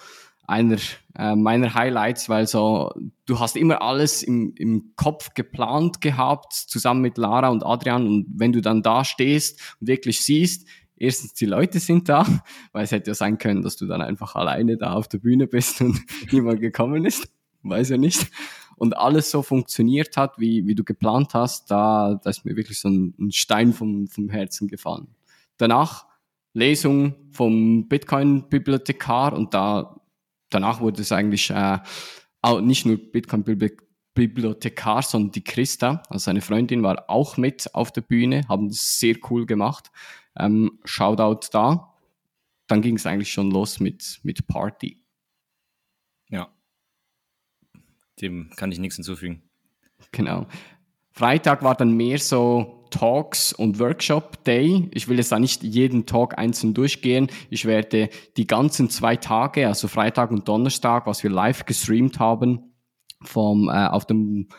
einer äh, meiner Highlights, weil so du hast immer alles im, im Kopf geplant gehabt, zusammen mit Lara und Adrian. Und wenn du dann da stehst und wirklich siehst, erstens die Leute sind da, weil es hätte ja sein können, dass du dann einfach alleine da auf der Bühne bist und <laughs> niemand gekommen ist. Weiß ja nicht. Und alles so funktioniert hat, wie, wie du geplant hast, da, da ist mir wirklich so ein, ein Stein vom, vom Herzen gefallen. Danach Lesung vom Bitcoin-Bibliothekar und da, danach wurde es eigentlich äh, auch nicht nur Bitcoin-Bibliothekar, sondern die Christa, also seine Freundin, war auch mit auf der Bühne, haben das sehr cool gemacht. Ähm, Shoutout da. Dann ging es eigentlich schon los mit, mit Party. Ja. Dem kann ich nichts hinzufügen. Genau. Freitag war dann mehr so Talks und Workshop Day. Ich will jetzt da nicht jeden Talk einzeln durchgehen. Ich werde die ganzen zwei Tage, also Freitag und Donnerstag, was wir live gestreamt haben, vom äh, auf dem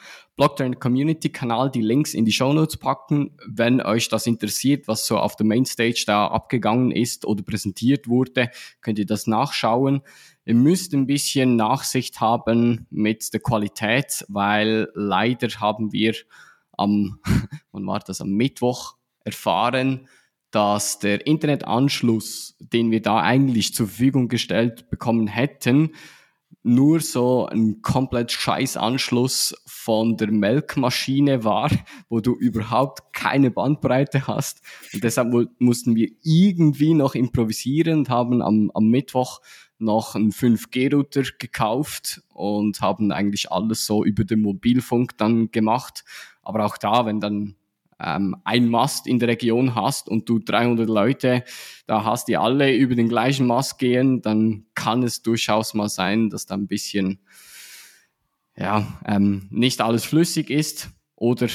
Blockchain Community Kanal die Links in die Show Notes packen, wenn euch das interessiert, was so auf der Mainstage da abgegangen ist oder präsentiert wurde, könnt ihr das nachschauen. Ihr müsst ein bisschen Nachsicht haben mit der Qualität, weil leider haben wir am, <laughs> wann war das, am Mittwoch erfahren, dass der Internetanschluss, den wir da eigentlich zur Verfügung gestellt bekommen hätten, nur so ein komplett scheiß Anschluss von der Melkmaschine war, wo du überhaupt keine Bandbreite hast. Und deshalb mussten wir irgendwie noch improvisieren und haben am, am Mittwoch noch einen 5G-Router gekauft und haben eigentlich alles so über den Mobilfunk dann gemacht. Aber auch da, wenn dann ähm, ein Mast in der Region hast und du 300 Leute da hast, die alle über den gleichen Mast gehen, dann kann es durchaus mal sein, dass da ein bisschen ja, ähm, nicht alles flüssig ist oder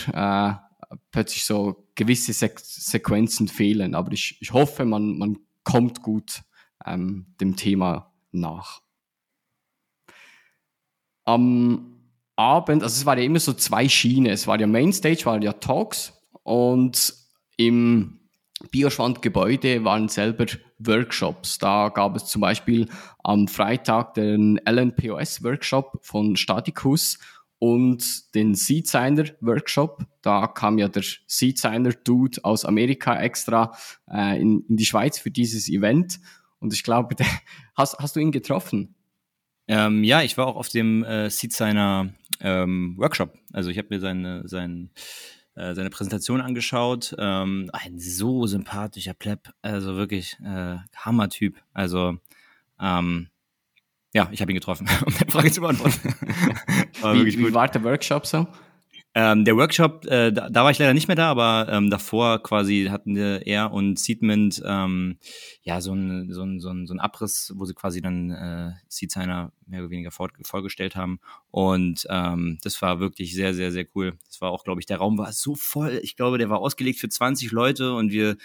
äh, plötzlich so gewisse Se Sequenzen fehlen. Aber ich, ich hoffe, man, man kommt gut ähm, dem Thema nach. Am Abend, also es war ja immer so zwei Schienen. Es war ja Mainstage, waren ja Talks und im Bioschwand-Gebäude waren selber Workshops. Da gab es zum Beispiel am Freitag den LNPOS-Workshop von Staticus und den Seedsigner Workshop. Da kam ja der Seedsigner Dude aus Amerika extra äh, in, in die Schweiz für dieses Event. Und ich glaube, <laughs> der, hast, hast du ihn getroffen? Ähm, ja, ich war auch auf dem äh, Seedsigner ähm, Workshop. Also ich habe mir seine, sein, äh, seine Präsentation angeschaut. Ähm, ein so sympathischer Pleb, also wirklich äh, Hammer-Typ. Also ähm, ja, ich habe ihn getroffen, <laughs> um die Frage zu beantworten. <laughs> war wie, wie war der Workshop so? Ähm, der Workshop, äh, da, da, war ich leider nicht mehr da, aber ähm, davor quasi hatten er und Seedment ähm, ja so ein, so, ein, so, ein, so ein Abriss, wo sie quasi dann äh, Seedsigner mehr oder weniger vor, vorgestellt haben. Und ähm, das war wirklich sehr, sehr, sehr cool. Das war auch, glaube ich, der Raum war so voll. Ich glaube, der war ausgelegt für 20 Leute und wir,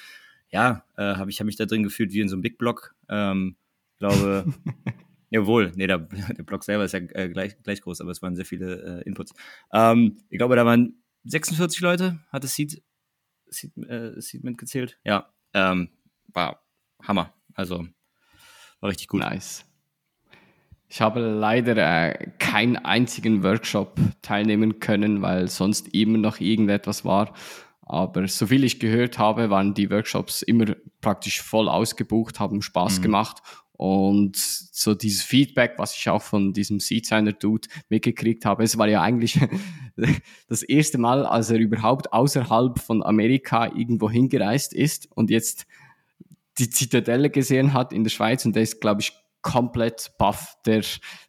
ja, äh, habe ich hab mich da drin gefühlt wie in so einem Big Block. Ähm, glaube, <laughs> Jawohl, nee, der, <laughs> der Blog selber ist ja äh, gleich, gleich groß, aber es waren sehr viele äh, Inputs. Ähm, ich glaube, da waren 46 Leute, hat das Seed, Seed, äh, Seed mitgezählt. Ja, ähm, war Hammer. Also war richtig gut. Nice. Ich habe leider äh, keinen einzigen Workshop teilnehmen können, weil sonst immer noch irgendetwas war. Aber soviel ich gehört habe, waren die Workshops immer praktisch voll ausgebucht, haben Spaß mhm. gemacht und so dieses Feedback, was ich auch von diesem Seedsigner Dude mitgekriegt habe, es war ja eigentlich <laughs> das erste Mal, als er überhaupt außerhalb von Amerika irgendwo hingereist ist und jetzt die Zitadelle gesehen hat in der Schweiz und der ist, glaube ich, komplett baff. Der,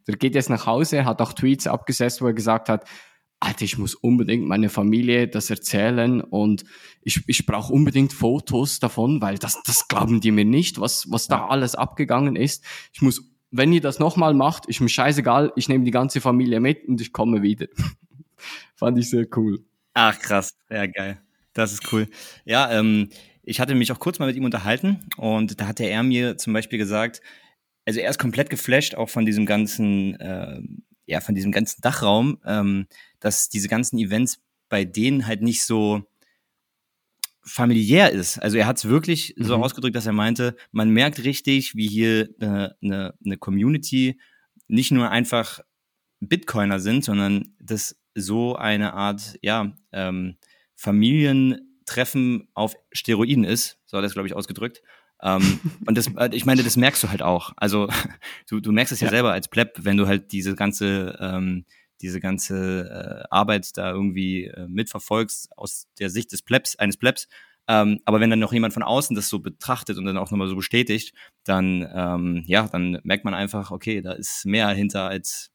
der geht jetzt nach Hause, hat auch Tweets abgesetzt, wo er gesagt hat, Alter, ich muss unbedingt meine Familie das erzählen und ich, ich brauche unbedingt Fotos davon, weil das, das glauben die mir nicht, was, was da alles abgegangen ist. Ich muss, wenn ihr das nochmal macht, ist mir scheißegal, ich nehme die ganze Familie mit und ich komme wieder. <laughs> Fand ich sehr cool. Ach, krass. Ja, geil. Das ist cool. Ja, ähm, ich hatte mich auch kurz mal mit ihm unterhalten und da hatte er mir zum Beispiel gesagt, also er ist komplett geflasht auch von diesem ganzen, äh, ja, von diesem ganzen Dachraum. Ähm, dass diese ganzen Events bei denen halt nicht so familiär ist. Also er hat es wirklich mhm. so ausgedrückt, dass er meinte, man merkt richtig, wie hier eine, eine, eine Community nicht nur einfach Bitcoiner sind, sondern das so eine Art, ja, ähm, Familientreffen auf Steroiden ist, so hat er es, glaube ich, ausgedrückt. Ähm, und das, äh, ich meine, das merkst du halt auch. Also <laughs> du, du merkst es ja, ja, selber als Pleb, wenn du halt diese ganze ähm, diese ganze äh, Arbeit da irgendwie äh, mitverfolgst aus der Sicht des Plebs, eines Plebs. Ähm, aber wenn dann noch jemand von außen das so betrachtet und dann auch nochmal so bestätigt, dann, ähm, ja, dann merkt man einfach, okay, da ist mehr hinter als,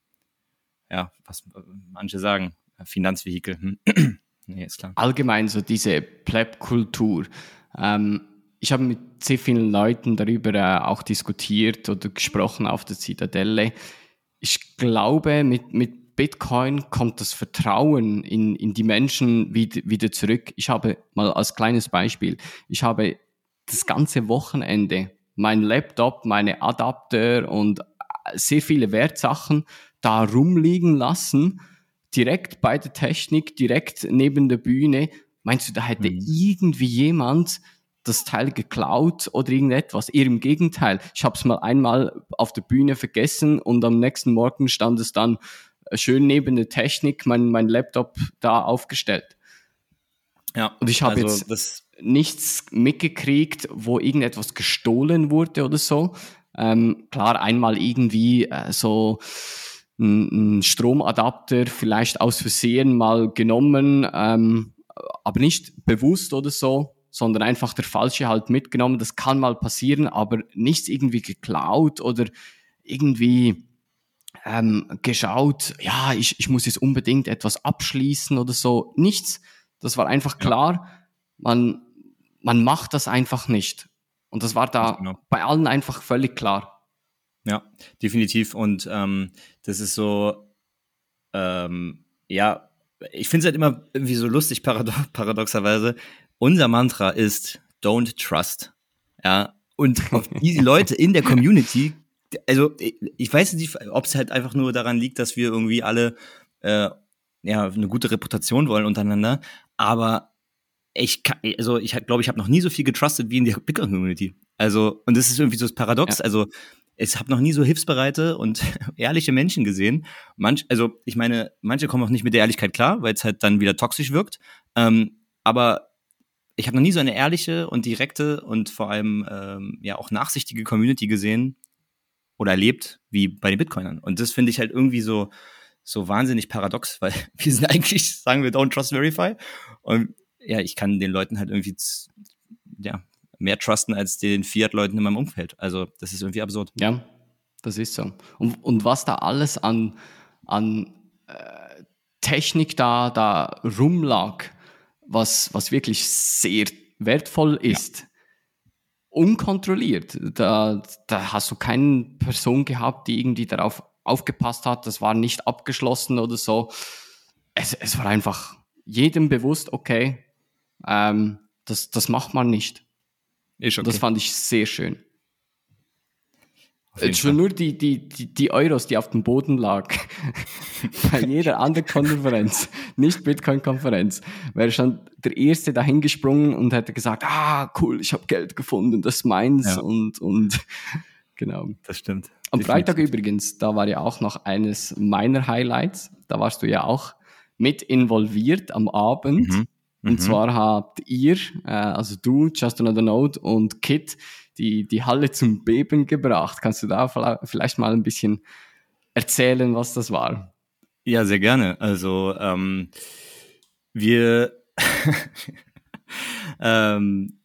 ja, was äh, manche sagen, Finanzvehikel. Hm. <clears throat> nee, ist klar. Allgemein so diese Pleb-Kultur. Ähm, ich habe mit sehr vielen Leuten darüber äh, auch diskutiert oder gesprochen auf der Zitadelle. Ich glaube, mit, mit Bitcoin kommt das Vertrauen in, in die Menschen wieder, wieder zurück. Ich habe mal als kleines Beispiel, ich habe das ganze Wochenende mein Laptop, meine Adapter und sehr viele Wertsachen da rumliegen lassen, direkt bei der Technik, direkt neben der Bühne. Meinst du, da hätte mhm. irgendwie jemand das Teil geklaut oder irgendetwas? Eher im Gegenteil. Ich habe es mal einmal auf der Bühne vergessen und am nächsten Morgen stand es dann schön neben der Technik mein, mein Laptop da aufgestellt. Ja. Und ich habe also jetzt nichts mitgekriegt, wo irgendetwas gestohlen wurde oder so. Ähm, klar, einmal irgendwie äh, so ein, ein, Stromadapter vielleicht aus Versehen mal genommen, ähm, aber nicht bewusst oder so, sondern einfach der falsche halt mitgenommen. Das kann mal passieren, aber nichts irgendwie geklaut oder irgendwie ähm, geschaut, ja, ich, ich muss jetzt unbedingt etwas abschließen oder so. Nichts. Das war einfach klar. man, man macht das einfach nicht. Und das war da genau. bei allen einfach völlig klar. Ja, definitiv. Und ähm, das ist so, ähm, ja, ich finde es halt immer irgendwie so lustig, paradox <laughs> paradoxerweise. Unser Mantra ist Don't Trust. Ja, und auf <laughs> diese Leute in der Community, also ich weiß nicht, ob es halt einfach nur daran liegt, dass wir irgendwie alle äh, ja eine gute Reputation wollen untereinander, aber ich kann, also ich glaube, ich habe noch nie so viel getrustet wie in der Bitcoin-Community. Also, und das ist irgendwie so das Paradox. Ja. Also, ich habe noch nie so hilfsbereite und <laughs> ehrliche Menschen gesehen. Manch, also ich meine, manche kommen auch nicht mit der Ehrlichkeit klar, weil es halt dann wieder toxisch wirkt. Ähm, aber ich habe noch nie so eine ehrliche und direkte und vor allem ähm, ja auch nachsichtige Community gesehen oder erlebt wie bei den Bitcoinern. Und das finde ich halt irgendwie so so wahnsinnig paradox, weil <laughs> wir sind eigentlich, sagen wir, don't trust verify. Und ja, ich kann den Leuten halt irgendwie ja, mehr trusten als den Fiat-Leuten in meinem Umfeld. Also das ist irgendwie absurd. Ja, das ist so. Und, und was da alles an, an äh, Technik da, da rumlag, was, was wirklich sehr wertvoll ist, ja. unkontrolliert. Da, da hast du keine Person gehabt, die irgendwie darauf aufgepasst hat. Das war nicht abgeschlossen oder so. Es, es war einfach jedem bewusst, okay, ähm, das, das macht man nicht. Okay. Das fand ich sehr schön. Schon nur die, die, die, die Euros, die auf dem Boden lag, <laughs> bei jeder anderen Konferenz, nicht Bitcoin-Konferenz, wäre schon der Erste dahingesprungen und hätte gesagt, ah, cool, ich habe Geld gefunden, das ist meins ja. und, und <laughs> genau. Das stimmt. Am Freitag übrigens, da war ja auch noch eines meiner Highlights, da warst du ja auch mit involviert am Abend. Mhm. Und mhm. zwar habt ihr, äh, also du, Just Another Note und Kit, die, die Halle zum Beben gebracht. Kannst du da vielleicht mal ein bisschen erzählen, was das war? Ja, sehr gerne. Also ähm, wir, <laughs> ähm,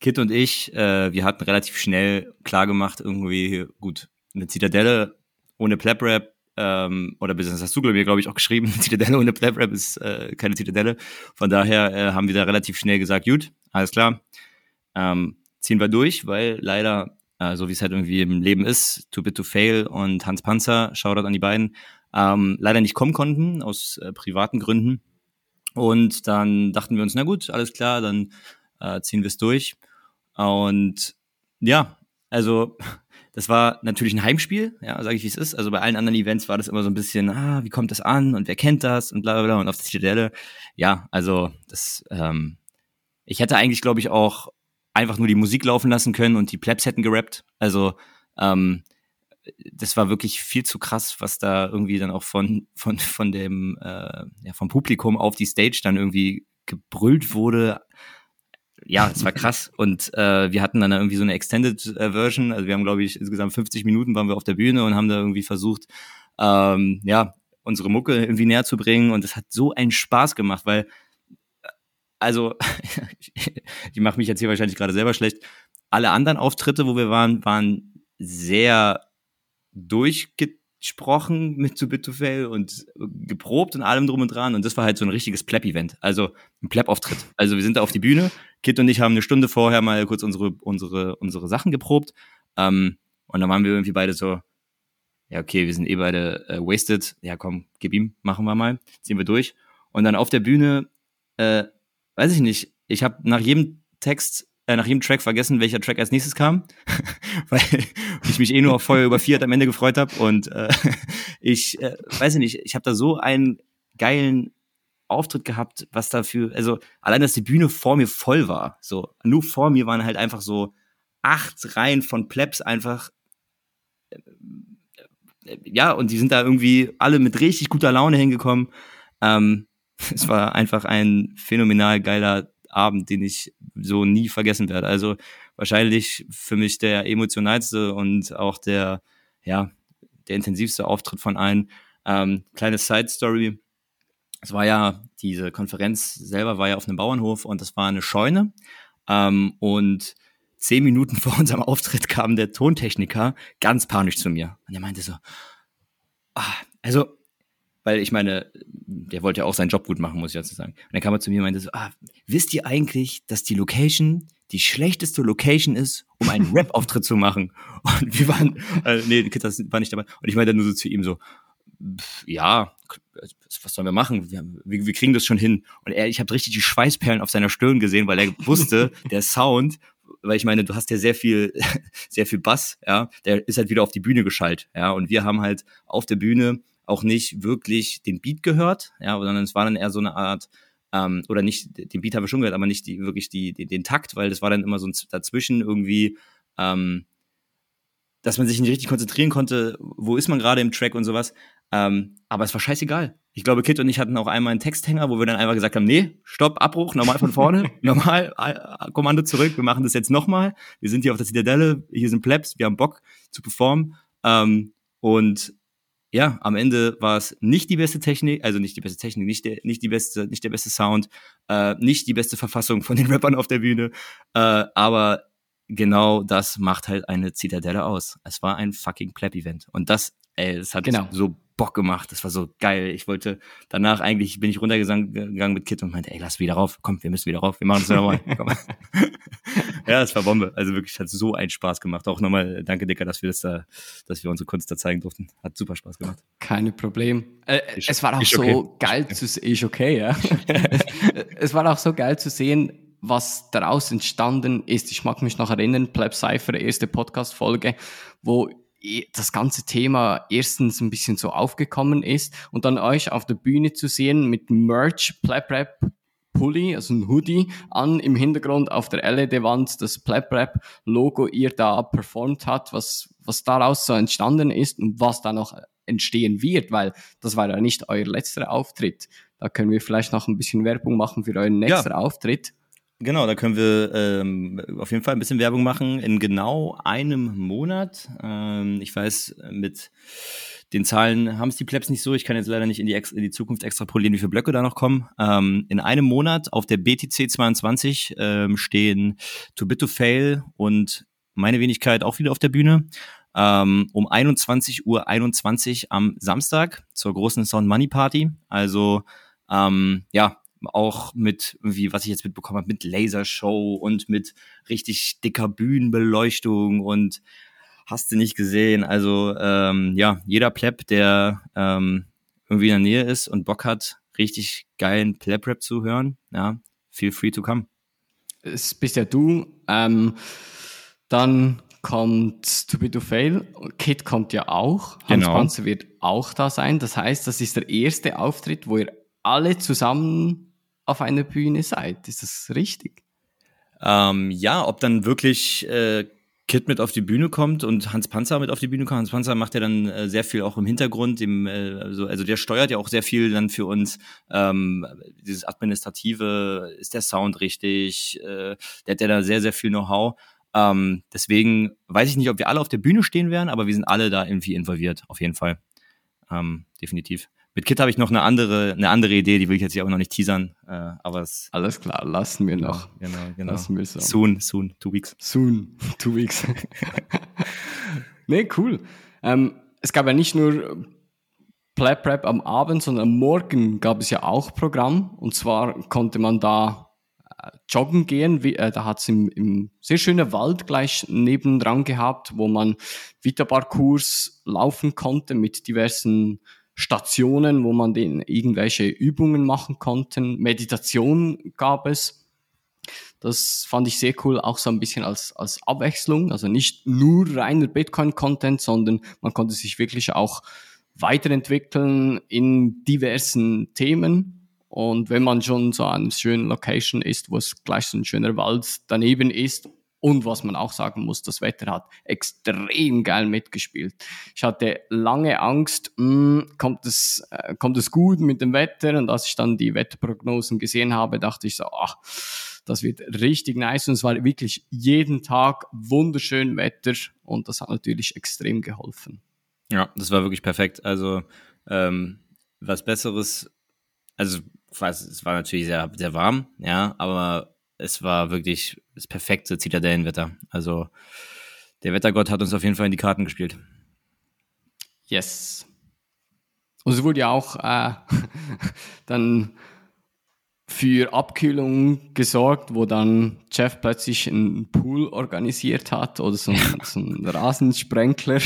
Kit und ich, äh, wir hatten relativ schnell klar gemacht, irgendwie, gut, eine Zitadelle ohne Plap-Rap ähm, oder das hast du, glaube ich, auch geschrieben, <laughs> Zitadelle ohne Plap-Rap ist äh, keine Zitadelle. Von daher äh, haben wir da relativ schnell gesagt, gut, alles klar, ähm, ziehen wir durch, weil leider, äh, so wie es halt irgendwie im Leben ist, Too Bit to Fail und Hans Panzer, Shoutout an die beiden, ähm, leider nicht kommen konnten, aus äh, privaten Gründen. Und dann dachten wir uns, na gut, alles klar, dann äh, ziehen wir es durch. Und ja, also <laughs> das war natürlich ein Heimspiel, ja, sage ich wie es ist. Also bei allen anderen Events war das immer so ein bisschen, ah, wie kommt das an und wer kennt das und bla bla bla. Und auf der Zitadelle, ja, also das, ähm, ich hätte eigentlich, glaube ich, auch einfach nur die Musik laufen lassen können und die Plebs hätten gerappt. Also ähm, das war wirklich viel zu krass, was da irgendwie dann auch von von von dem äh, ja, vom Publikum auf die Stage dann irgendwie gebrüllt wurde ja, es war krass. <laughs> Und äh, wir hatten dann irgendwie so eine Extended äh, Version. Also wir haben, glaube ich, insgesamt 50 Minuten waren wir auf der Bühne und haben da irgendwie versucht, ähm, ja, unsere Mucke irgendwie näher zu bringen. Und es hat so einen Spaß gemacht, weil, also, <laughs> ich mache mich jetzt hier wahrscheinlich gerade selber schlecht. Alle anderen Auftritte, wo wir waren, waren sehr durchgezogen gesprochen mit zu Bit to Fail und geprobt und allem drum und dran. Und das war halt so ein richtiges Pleb-Event, also ein Pleb-Auftritt. Also wir sind da auf die Bühne, Kit und ich haben eine Stunde vorher mal kurz unsere, unsere, unsere Sachen geprobt. Ähm, und dann waren wir irgendwie beide so, ja, okay, wir sind eh beide äh, wasted. Ja, komm, gib ihm, machen wir mal, ziehen wir durch. Und dann auf der Bühne, äh, weiß ich nicht, ich habe nach jedem Text äh, nach jedem Track vergessen, welcher Track als nächstes kam, <laughs> weil ich mich eh nur auf Feuer über Fiat am Ende gefreut habe und äh, <laughs> ich äh, weiß nicht, ich habe da so einen geilen Auftritt gehabt, was dafür, also allein, dass die Bühne vor mir voll war, so. Nur vor mir waren halt einfach so acht Reihen von Plebs einfach äh, ja, und die sind da irgendwie alle mit richtig guter Laune hingekommen. Ähm, <laughs> es war einfach ein phänomenal geiler Abend, den ich so nie vergessen werde. Also wahrscheinlich für mich der emotionalste und auch der, ja, der intensivste Auftritt von allen. Ähm, kleine Side Story. Es war ja, diese Konferenz selber war ja auf einem Bauernhof und das war eine Scheune. Ähm, und zehn Minuten <laughs> vor unserem Auftritt kam der Tontechniker ganz panisch zu mir. Und er meinte so, ah, also weil ich meine, der wollte ja auch seinen Job gut machen, muss ich dazu sagen. Und dann kam er zu mir und meinte so, ah, wisst ihr eigentlich, dass die Location die schlechteste Location ist, um einen <laughs> Rap-Auftritt zu machen? Und wir waren, äh, nee, das war nicht dabei. Und ich meinte nur so zu ihm so, ja, was sollen wir machen? Wir, wir, wir kriegen das schon hin. Und er, ich habe richtig die Schweißperlen auf seiner Stirn gesehen, weil er <laughs> wusste, der Sound weil ich meine, du hast ja sehr viel, <laughs> sehr viel Bass, ja, der ist halt wieder auf die Bühne geschaltet, ja, und wir haben halt auf der Bühne auch nicht wirklich den Beat gehört, ja, sondern es war dann eher so eine Art, ähm, oder nicht, den Beat haben wir schon gehört, aber nicht die, wirklich die, die, den Takt, weil das war dann immer so ein dazwischen irgendwie, ähm, dass man sich nicht richtig konzentrieren konnte, wo ist man gerade im Track und sowas. Ähm, aber es war scheißegal. Ich glaube, Kit und ich hatten auch einmal einen Texthänger, wo wir dann einfach gesagt haben, nee, stopp, Abbruch, normal von vorne, <laughs> normal, äh, Kommando zurück, wir machen das jetzt nochmal. Wir sind hier auf der Zitadelle, hier sind Plebs, wir haben Bock zu performen. Ähm, und ja, am Ende war es nicht die beste Technik, also nicht die beste Technik, nicht der, nicht die beste, nicht der beste Sound, äh, nicht die beste Verfassung von den <laughs> Rappern auf der Bühne, äh, aber genau das macht halt eine Zitadelle aus. Es war ein fucking Pleb-Event und das, ey, es hat genau. so Bock gemacht. Das war so geil. Ich wollte danach eigentlich bin ich runtergegangen mit Kit und meinte, ey, lass wieder rauf. Komm, wir müssen wieder rauf. Wir machen das nochmal. <laughs> <laughs> ja, es war Bombe. Also wirklich hat so einen Spaß gemacht. Auch nochmal danke Dicker, dass wir das da, dass wir unsere Kunst da zeigen durften. Hat super Spaß gemacht. Keine Problem. Äh, es war auch so okay. geil zu sehen. Ist okay, ja. <laughs> es war auch so geil zu sehen, was daraus entstanden ist. Ich mag mich noch erinnern, Pleb Cypher, erste Podcast-Folge, wo das ganze Thema erstens ein bisschen so aufgekommen ist und dann euch auf der Bühne zu sehen mit Merch, Plap Rap, Pulli, also ein Hoodie an, im Hintergrund auf der LED-Wand das Plap Rap Logo ihr da performt hat, was, was daraus so entstanden ist und was da noch entstehen wird, weil das war ja nicht euer letzter Auftritt. Da können wir vielleicht noch ein bisschen Werbung machen für euren nächsten ja. Auftritt. Genau, da können wir ähm, auf jeden Fall ein bisschen Werbung machen. In genau einem Monat. Ähm, ich weiß, mit den Zahlen haben es die Plebs nicht so. Ich kann jetzt leider nicht in die, Ex in die Zukunft extrapolieren, wie viele Blöcke da noch kommen. Ähm, in einem Monat auf der BTC 22 ähm, stehen Too Bit to Fail und meine Wenigkeit auch wieder auf der Bühne. Ähm, um 21 Uhr 21 am Samstag zur großen Sound Money Party. Also ähm, ja, auch mit irgendwie, was ich jetzt mitbekommen habe, mit Lasershow und mit richtig dicker Bühnenbeleuchtung und hast du nicht gesehen. Also ähm, ja, jeder Pleb, der ähm, irgendwie in der Nähe ist und Bock hat, richtig geilen Pleb-Rap zu hören, ja, feel free to come. Es bist ja du. Ähm, dann kommt To Be To Fail. Kid kommt ja auch. Hans genau. Panzer wird auch da sein. Das heißt, das ist der erste Auftritt, wo ihr alle zusammen auf einer Bühne seid. Ist das richtig? Ähm, ja, ob dann wirklich äh, Kit mit auf die Bühne kommt und Hans Panzer mit auf die Bühne kommt. Hans Panzer macht ja dann äh, sehr viel auch im Hintergrund. Dem, äh, also, also der steuert ja auch sehr viel dann für uns. Ähm, dieses Administrative, ist der Sound richtig? Äh, der hat ja da sehr, sehr viel Know-how. Ähm, deswegen weiß ich nicht, ob wir alle auf der Bühne stehen werden, aber wir sind alle da irgendwie involviert, auf jeden Fall. Ähm, definitiv. Mit Kit habe ich noch eine andere, eine andere Idee, die will ich jetzt hier auch noch nicht teasern. Äh, aber es Alles klar, lassen wir noch. Genau, genau. Lassen wir so. Soon, soon, two weeks. Soon, two weeks. <laughs> nee, cool. Ähm, es gab ja nicht nur Plap Rap am Abend, sondern am Morgen gab es ja auch Programm. Und zwar konnte man da äh, joggen gehen. Wie, äh, da hat es im, im sehr schönen Wald gleich nebendran gehabt, wo man Vita-Parcours laufen konnte mit diversen Stationen, wo man den irgendwelche Übungen machen konnten. Meditation gab es. Das fand ich sehr cool, auch so ein bisschen als, als Abwechslung. Also nicht nur reiner Bitcoin-Content, sondern man konnte sich wirklich auch weiterentwickeln in diversen Themen. Und wenn man schon so an einer schönen Location ist, wo es gleich so ein schöner Wald daneben ist und was man auch sagen muss, das Wetter hat extrem geil mitgespielt. Ich hatte lange Angst, mh, hm, kommt, es, äh, kommt es gut mit dem Wetter? Und als ich dann die Wetterprognosen gesehen habe, dachte ich so, ach, das wird richtig nice. Und es war wirklich jeden Tag wunderschön Wetter und das hat natürlich extrem geholfen. Ja, das war wirklich perfekt. Also ähm, was Besseres, also es war natürlich sehr, sehr warm, ja, aber es war wirklich das perfekte Zitadellenwetter. Also der Wettergott hat uns auf jeden Fall in die Karten gespielt. Yes. Und es wurde ja auch äh, <laughs> dann für Abkühlung gesorgt, wo dann Jeff plötzlich einen Pool organisiert hat oder so, ein, <laughs> so einen Rasensprenkler.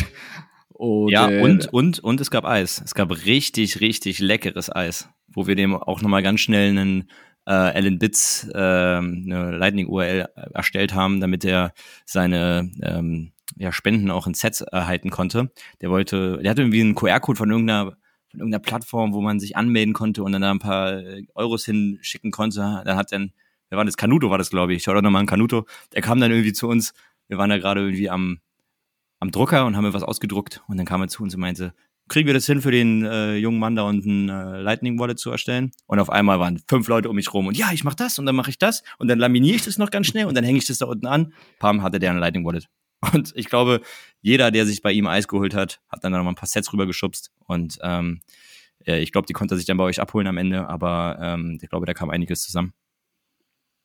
Oder ja, und, und, und es gab Eis. Es gab richtig, richtig leckeres Eis, wo wir dem auch nochmal ganz schnell einen äh, Alan Bits äh, eine Lightning-URL erstellt haben, damit er seine ähm, ja, Spenden auch in Sets erhalten konnte. Der wollte, der hatte irgendwie einen QR-Code von irgendeiner von irgendeiner Plattform, wo man sich anmelden konnte und dann da ein paar äh, Euros hinschicken konnte. Dann hat dann, wer war das? Canuto war das, glaube ich. Schaue doch nochmal an Canuto. Der kam dann irgendwie zu uns. Wir waren da gerade irgendwie am, am Drucker und haben was ausgedruckt. Und dann kam er zu uns und meinte, kriegen wir das hin für den äh, jungen Mann da unten äh, Lightning Wallet zu erstellen? Und auf einmal waren fünf Leute um mich rum und ja, ich mache das und dann mache ich das und dann laminiere ich das noch ganz schnell und dann hänge ich das da unten an. Pam, hatte der ein Lightning Wallet. <laughs> Und ich glaube, jeder, der sich bei ihm Eis geholt hat, hat dann noch mal ein paar Sets rübergeschubst. Und ähm, äh, ich glaube, die konnte er sich dann bei euch abholen am Ende, aber ähm, ich glaube, da kam einiges zusammen.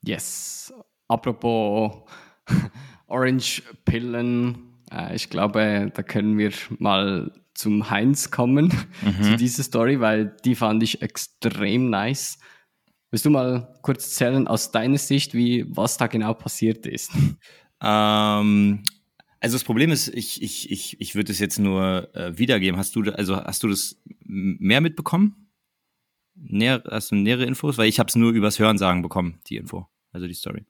Yes. Apropos <laughs> Orange-Pillen, äh, ich glaube, da können wir mal zum Heinz kommen, <laughs> mhm. zu dieser Story, weil die fand ich extrem nice. Willst du mal kurz erzählen aus deiner Sicht, wie was da genau passiert ist? <laughs> Ähm, also das Problem ist, ich, ich, ich, ich würde es jetzt nur äh, wiedergeben. Hast du, also hast du das mehr mitbekommen? Näher, hast du nähere Infos? Weil ich habe es nur übers Hörensagen bekommen, die Info, also die Story.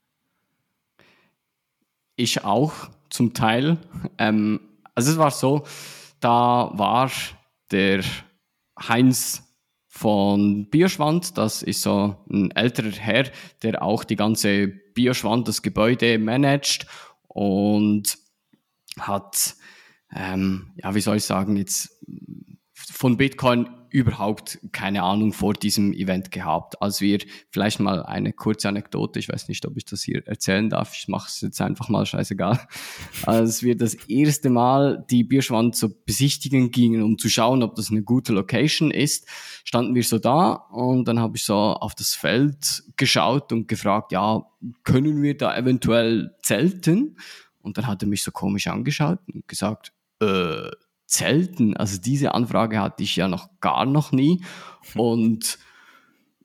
Ich auch, zum Teil. Ähm, also es war so, da war der Heinz von Bierschwand, das ist so ein älterer Herr, der auch die ganze Bierschwand, das Gebäude managt und hat, ähm, ja, wie soll ich sagen, jetzt von Bitcoin überhaupt keine Ahnung vor diesem Event gehabt. Als wir vielleicht mal eine kurze Anekdote, ich weiß nicht, ob ich das hier erzählen darf, ich mache es jetzt einfach mal scheißegal. <laughs> Als wir das erste Mal die Bierschwand so besichtigen gingen, um zu schauen, ob das eine gute Location ist, standen wir so da und dann habe ich so auf das Feld geschaut und gefragt, ja, können wir da eventuell zelten? Und dann hat er mich so komisch angeschaut und gesagt, äh, Zelten. Also diese Anfrage hatte ich ja noch gar noch nie. Und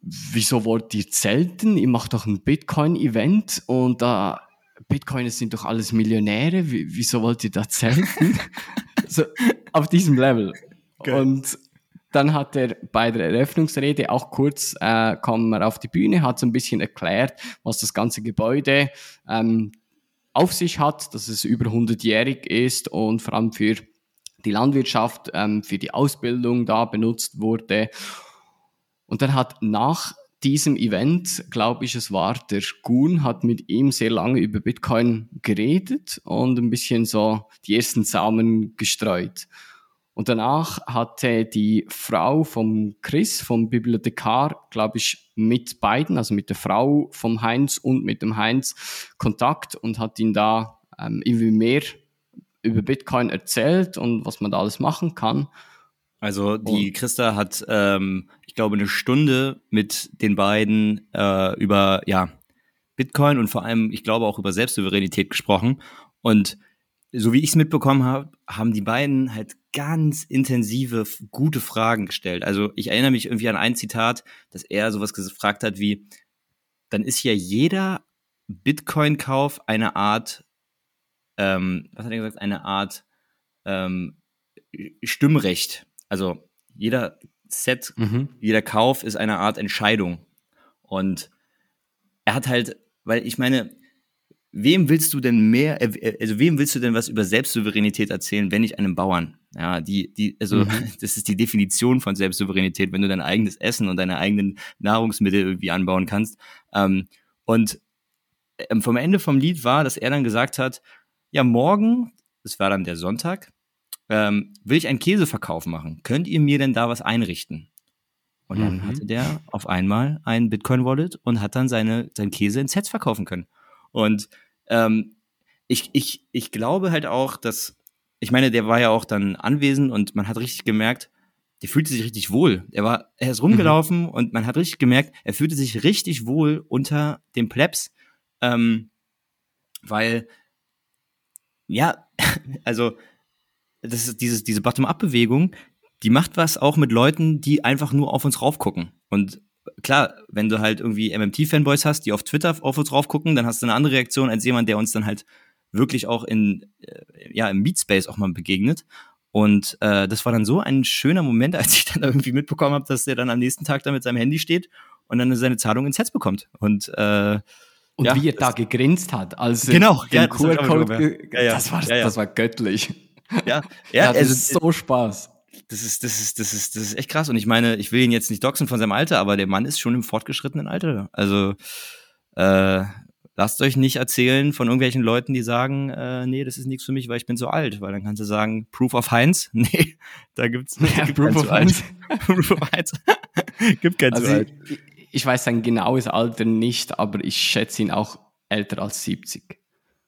wieso wollt ihr Zelten? Ihr macht doch ein Bitcoin-Event und da Bitcoiner sind doch alles Millionäre. wieso wollt ihr da zelten? <laughs> so, auf diesem Level. Okay. Und dann hat er bei der Eröffnungsrede auch kurz, äh, kam er auf die Bühne, hat so ein bisschen erklärt, was das ganze Gebäude ähm, auf sich hat, dass es über 100-jährig ist und vor allem für die Landwirtschaft, ähm, für die Ausbildung da benutzt wurde. Und dann hat nach diesem Event, glaube ich, es war der Gun, hat mit ihm sehr lange über Bitcoin geredet und ein bisschen so die ersten Samen gestreut. Und danach hatte die Frau vom Chris, vom Bibliothekar, glaube ich, mit beiden, also mit der Frau vom Heinz und mit dem Heinz Kontakt und hat ihn da ähm, irgendwie mehr über Bitcoin erzählt und was man da alles machen kann. Also die Christa hat, ähm, ich glaube, eine Stunde mit den beiden äh, über ja Bitcoin und vor allem, ich glaube, auch über Selbstsouveränität gesprochen. Und so wie ich es mitbekommen habe, haben die beiden halt ganz intensive, gute Fragen gestellt. Also ich erinnere mich irgendwie an ein Zitat, dass er sowas gefragt hat wie, dann ist ja jeder Bitcoin-Kauf eine Art, ähm, was hat er gesagt, eine Art ähm, Stimmrecht. Also jeder Set, mhm. jeder Kauf ist eine Art Entscheidung. Und er hat halt, weil ich meine, wem willst du denn mehr, äh, äh, also wem willst du denn was über Selbstsouveränität erzählen, wenn nicht einem Bauern? Ja, die, die, also mhm. <laughs> das ist die Definition von Selbstsouveränität, wenn du dein eigenes Essen und deine eigenen Nahrungsmittel irgendwie anbauen kannst. Ähm, und ähm, vom Ende vom Lied war, dass er dann gesagt hat, ja, morgen, das war dann der Sonntag, ähm, will ich einen Käseverkauf machen. Könnt ihr mir denn da was einrichten? Und dann mhm. hatte der auf einmal ein Bitcoin-Wallet und hat dann seine, seinen Käse in Sets verkaufen können. Und ähm, ich, ich, ich glaube halt auch, dass, ich meine, der war ja auch dann anwesend und man hat richtig gemerkt, der fühlte sich richtig wohl. Er war, er ist rumgelaufen mhm. und man hat richtig gemerkt, er fühlte sich richtig wohl unter dem Plebs, ähm, weil, ja, <laughs> also, das ist dieses, diese Bottom-up-Bewegung, die macht was auch mit Leuten, die einfach nur auf uns raufgucken. Und klar, wenn du halt irgendwie MMT-Fanboys hast, die auf Twitter auf uns raufgucken, dann hast du eine andere Reaktion als jemand, der uns dann halt wirklich auch in, äh, ja, im Meetspace auch mal begegnet. Und äh, das war dann so ein schöner Moment, <laughs> als ich dann irgendwie mitbekommen habe, dass der dann am nächsten Tag da mit seinem Handy steht und dann seine Zahlung ins Netz bekommt. Und äh, und ja, wie er da gegrinst hat, als genau, den QR-Code, ja, ja, das, war, das war göttlich. Ja, <laughs> ja, also, ist so Spaß. Das ist, das ist, das ist, das ist echt krass. Und ich meine, ich will ihn jetzt nicht doxen von seinem Alter, aber der Mann ist schon im fortgeschrittenen Alter. Also äh, lasst euch nicht erzählen von irgendwelchen Leuten, die sagen, äh, nee, das ist nichts für mich, weil ich bin so alt. Weil dann kannst du sagen, Proof of Heinz. <laughs> Nee, da gibt's ja, <laughs> gibt Proof of Heinz. Proof of Heinz. gibt kein also, alt. Ich, ich weiß sein genaues Alter nicht, aber ich schätze ihn auch älter als 70.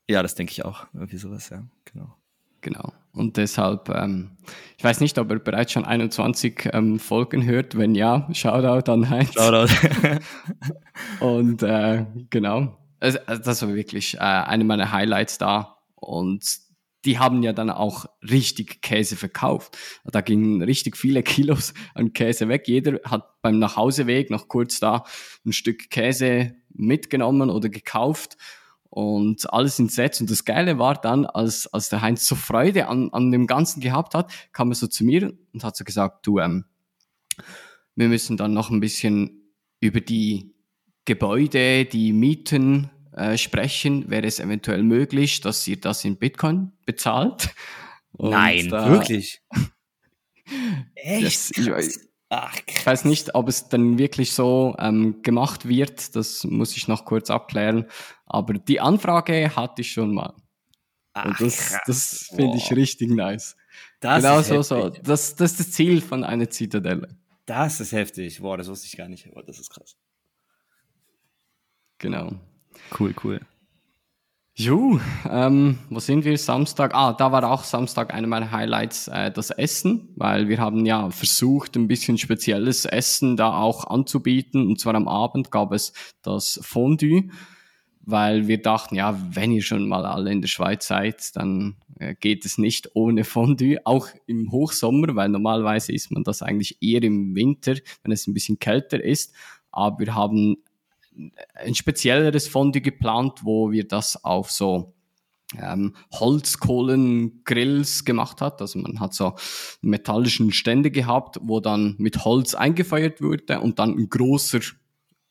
Ja, das denke ich auch. Irgendwie sowas, ja, genau. Genau. Und deshalb, ähm, ich weiß nicht, ob er bereits schon 21 ähm, Folgen hört. Wenn ja, Shoutout an Heinz. Shoutout. <laughs> und äh, genau, also, das war wirklich äh, eine meiner Highlights da. Und die haben ja dann auch richtig Käse verkauft. Da gingen richtig viele <laughs> Kilos an Käse weg. Jeder hat beim Nachhauseweg noch kurz da ein Stück Käse mitgenommen oder gekauft und alles ins Netz. Und das Geile war dann, als, als der Heinz so Freude an, an dem Ganzen gehabt hat, kam er so zu mir und hat so gesagt, du, ähm, wir müssen dann noch ein bisschen über die Gebäude, die Mieten äh, sprechen. Wäre es eventuell möglich, dass ihr das in Bitcoin bezahlt? Und Nein, da, wirklich? <laughs> Echt? Das, ich, Ach, ich weiß nicht, ob es dann wirklich so ähm, gemacht wird. Das muss ich noch kurz abklären. Aber die Anfrage hatte ich schon mal. Ach, Und das, das finde ich richtig nice. Das genau so, so. Das, das ist das Ziel von einer Zitadelle. Das ist heftig. Boah, das wusste ich gar nicht. Boah, das ist krass. Genau. Cool, cool. Jo, ähm, wo sind wir? Samstag. Ah, da war auch Samstag einer meiner Highlights äh, das Essen, weil wir haben ja versucht, ein bisschen spezielles Essen da auch anzubieten. Und zwar am Abend gab es das Fondue, weil wir dachten, ja, wenn ihr schon mal alle in der Schweiz seid, dann äh, geht es nicht ohne Fondue, auch im Hochsommer, weil normalerweise isst man das eigentlich eher im Winter, wenn es ein bisschen kälter ist. Aber wir haben ein spezielleres Fondue geplant, wo wir das auf so ähm, Holzkohlengrills gemacht hat. Also man hat so metallischen Stände gehabt, wo dann mit Holz eingefeuert wurde und dann ein großer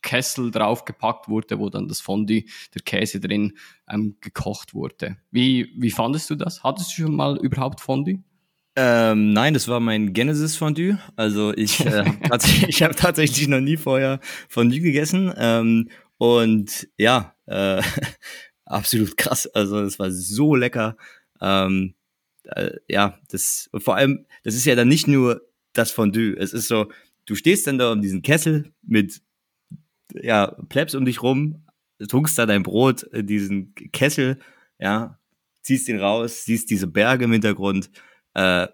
Kessel draufgepackt wurde, wo dann das Fondue, der Käse drin ähm, gekocht wurde. Wie, wie fandest du das? Hattest du schon mal überhaupt Fondue? Ähm, nein, das war mein Genesis Fondue. Also ich, äh, <laughs> ich habe tatsächlich noch nie vorher Fondue gegessen. Ähm, und ja, äh, <laughs> absolut krass. Also es war so lecker. Ähm, äh, ja, das und vor allem, das ist ja dann nicht nur das Fondue. Es ist so, du stehst dann da um diesen Kessel mit ja Plebs um dich rum, tunkst da dein Brot in diesen Kessel, ja, ziehst ihn raus, siehst diese Berge im Hintergrund äh,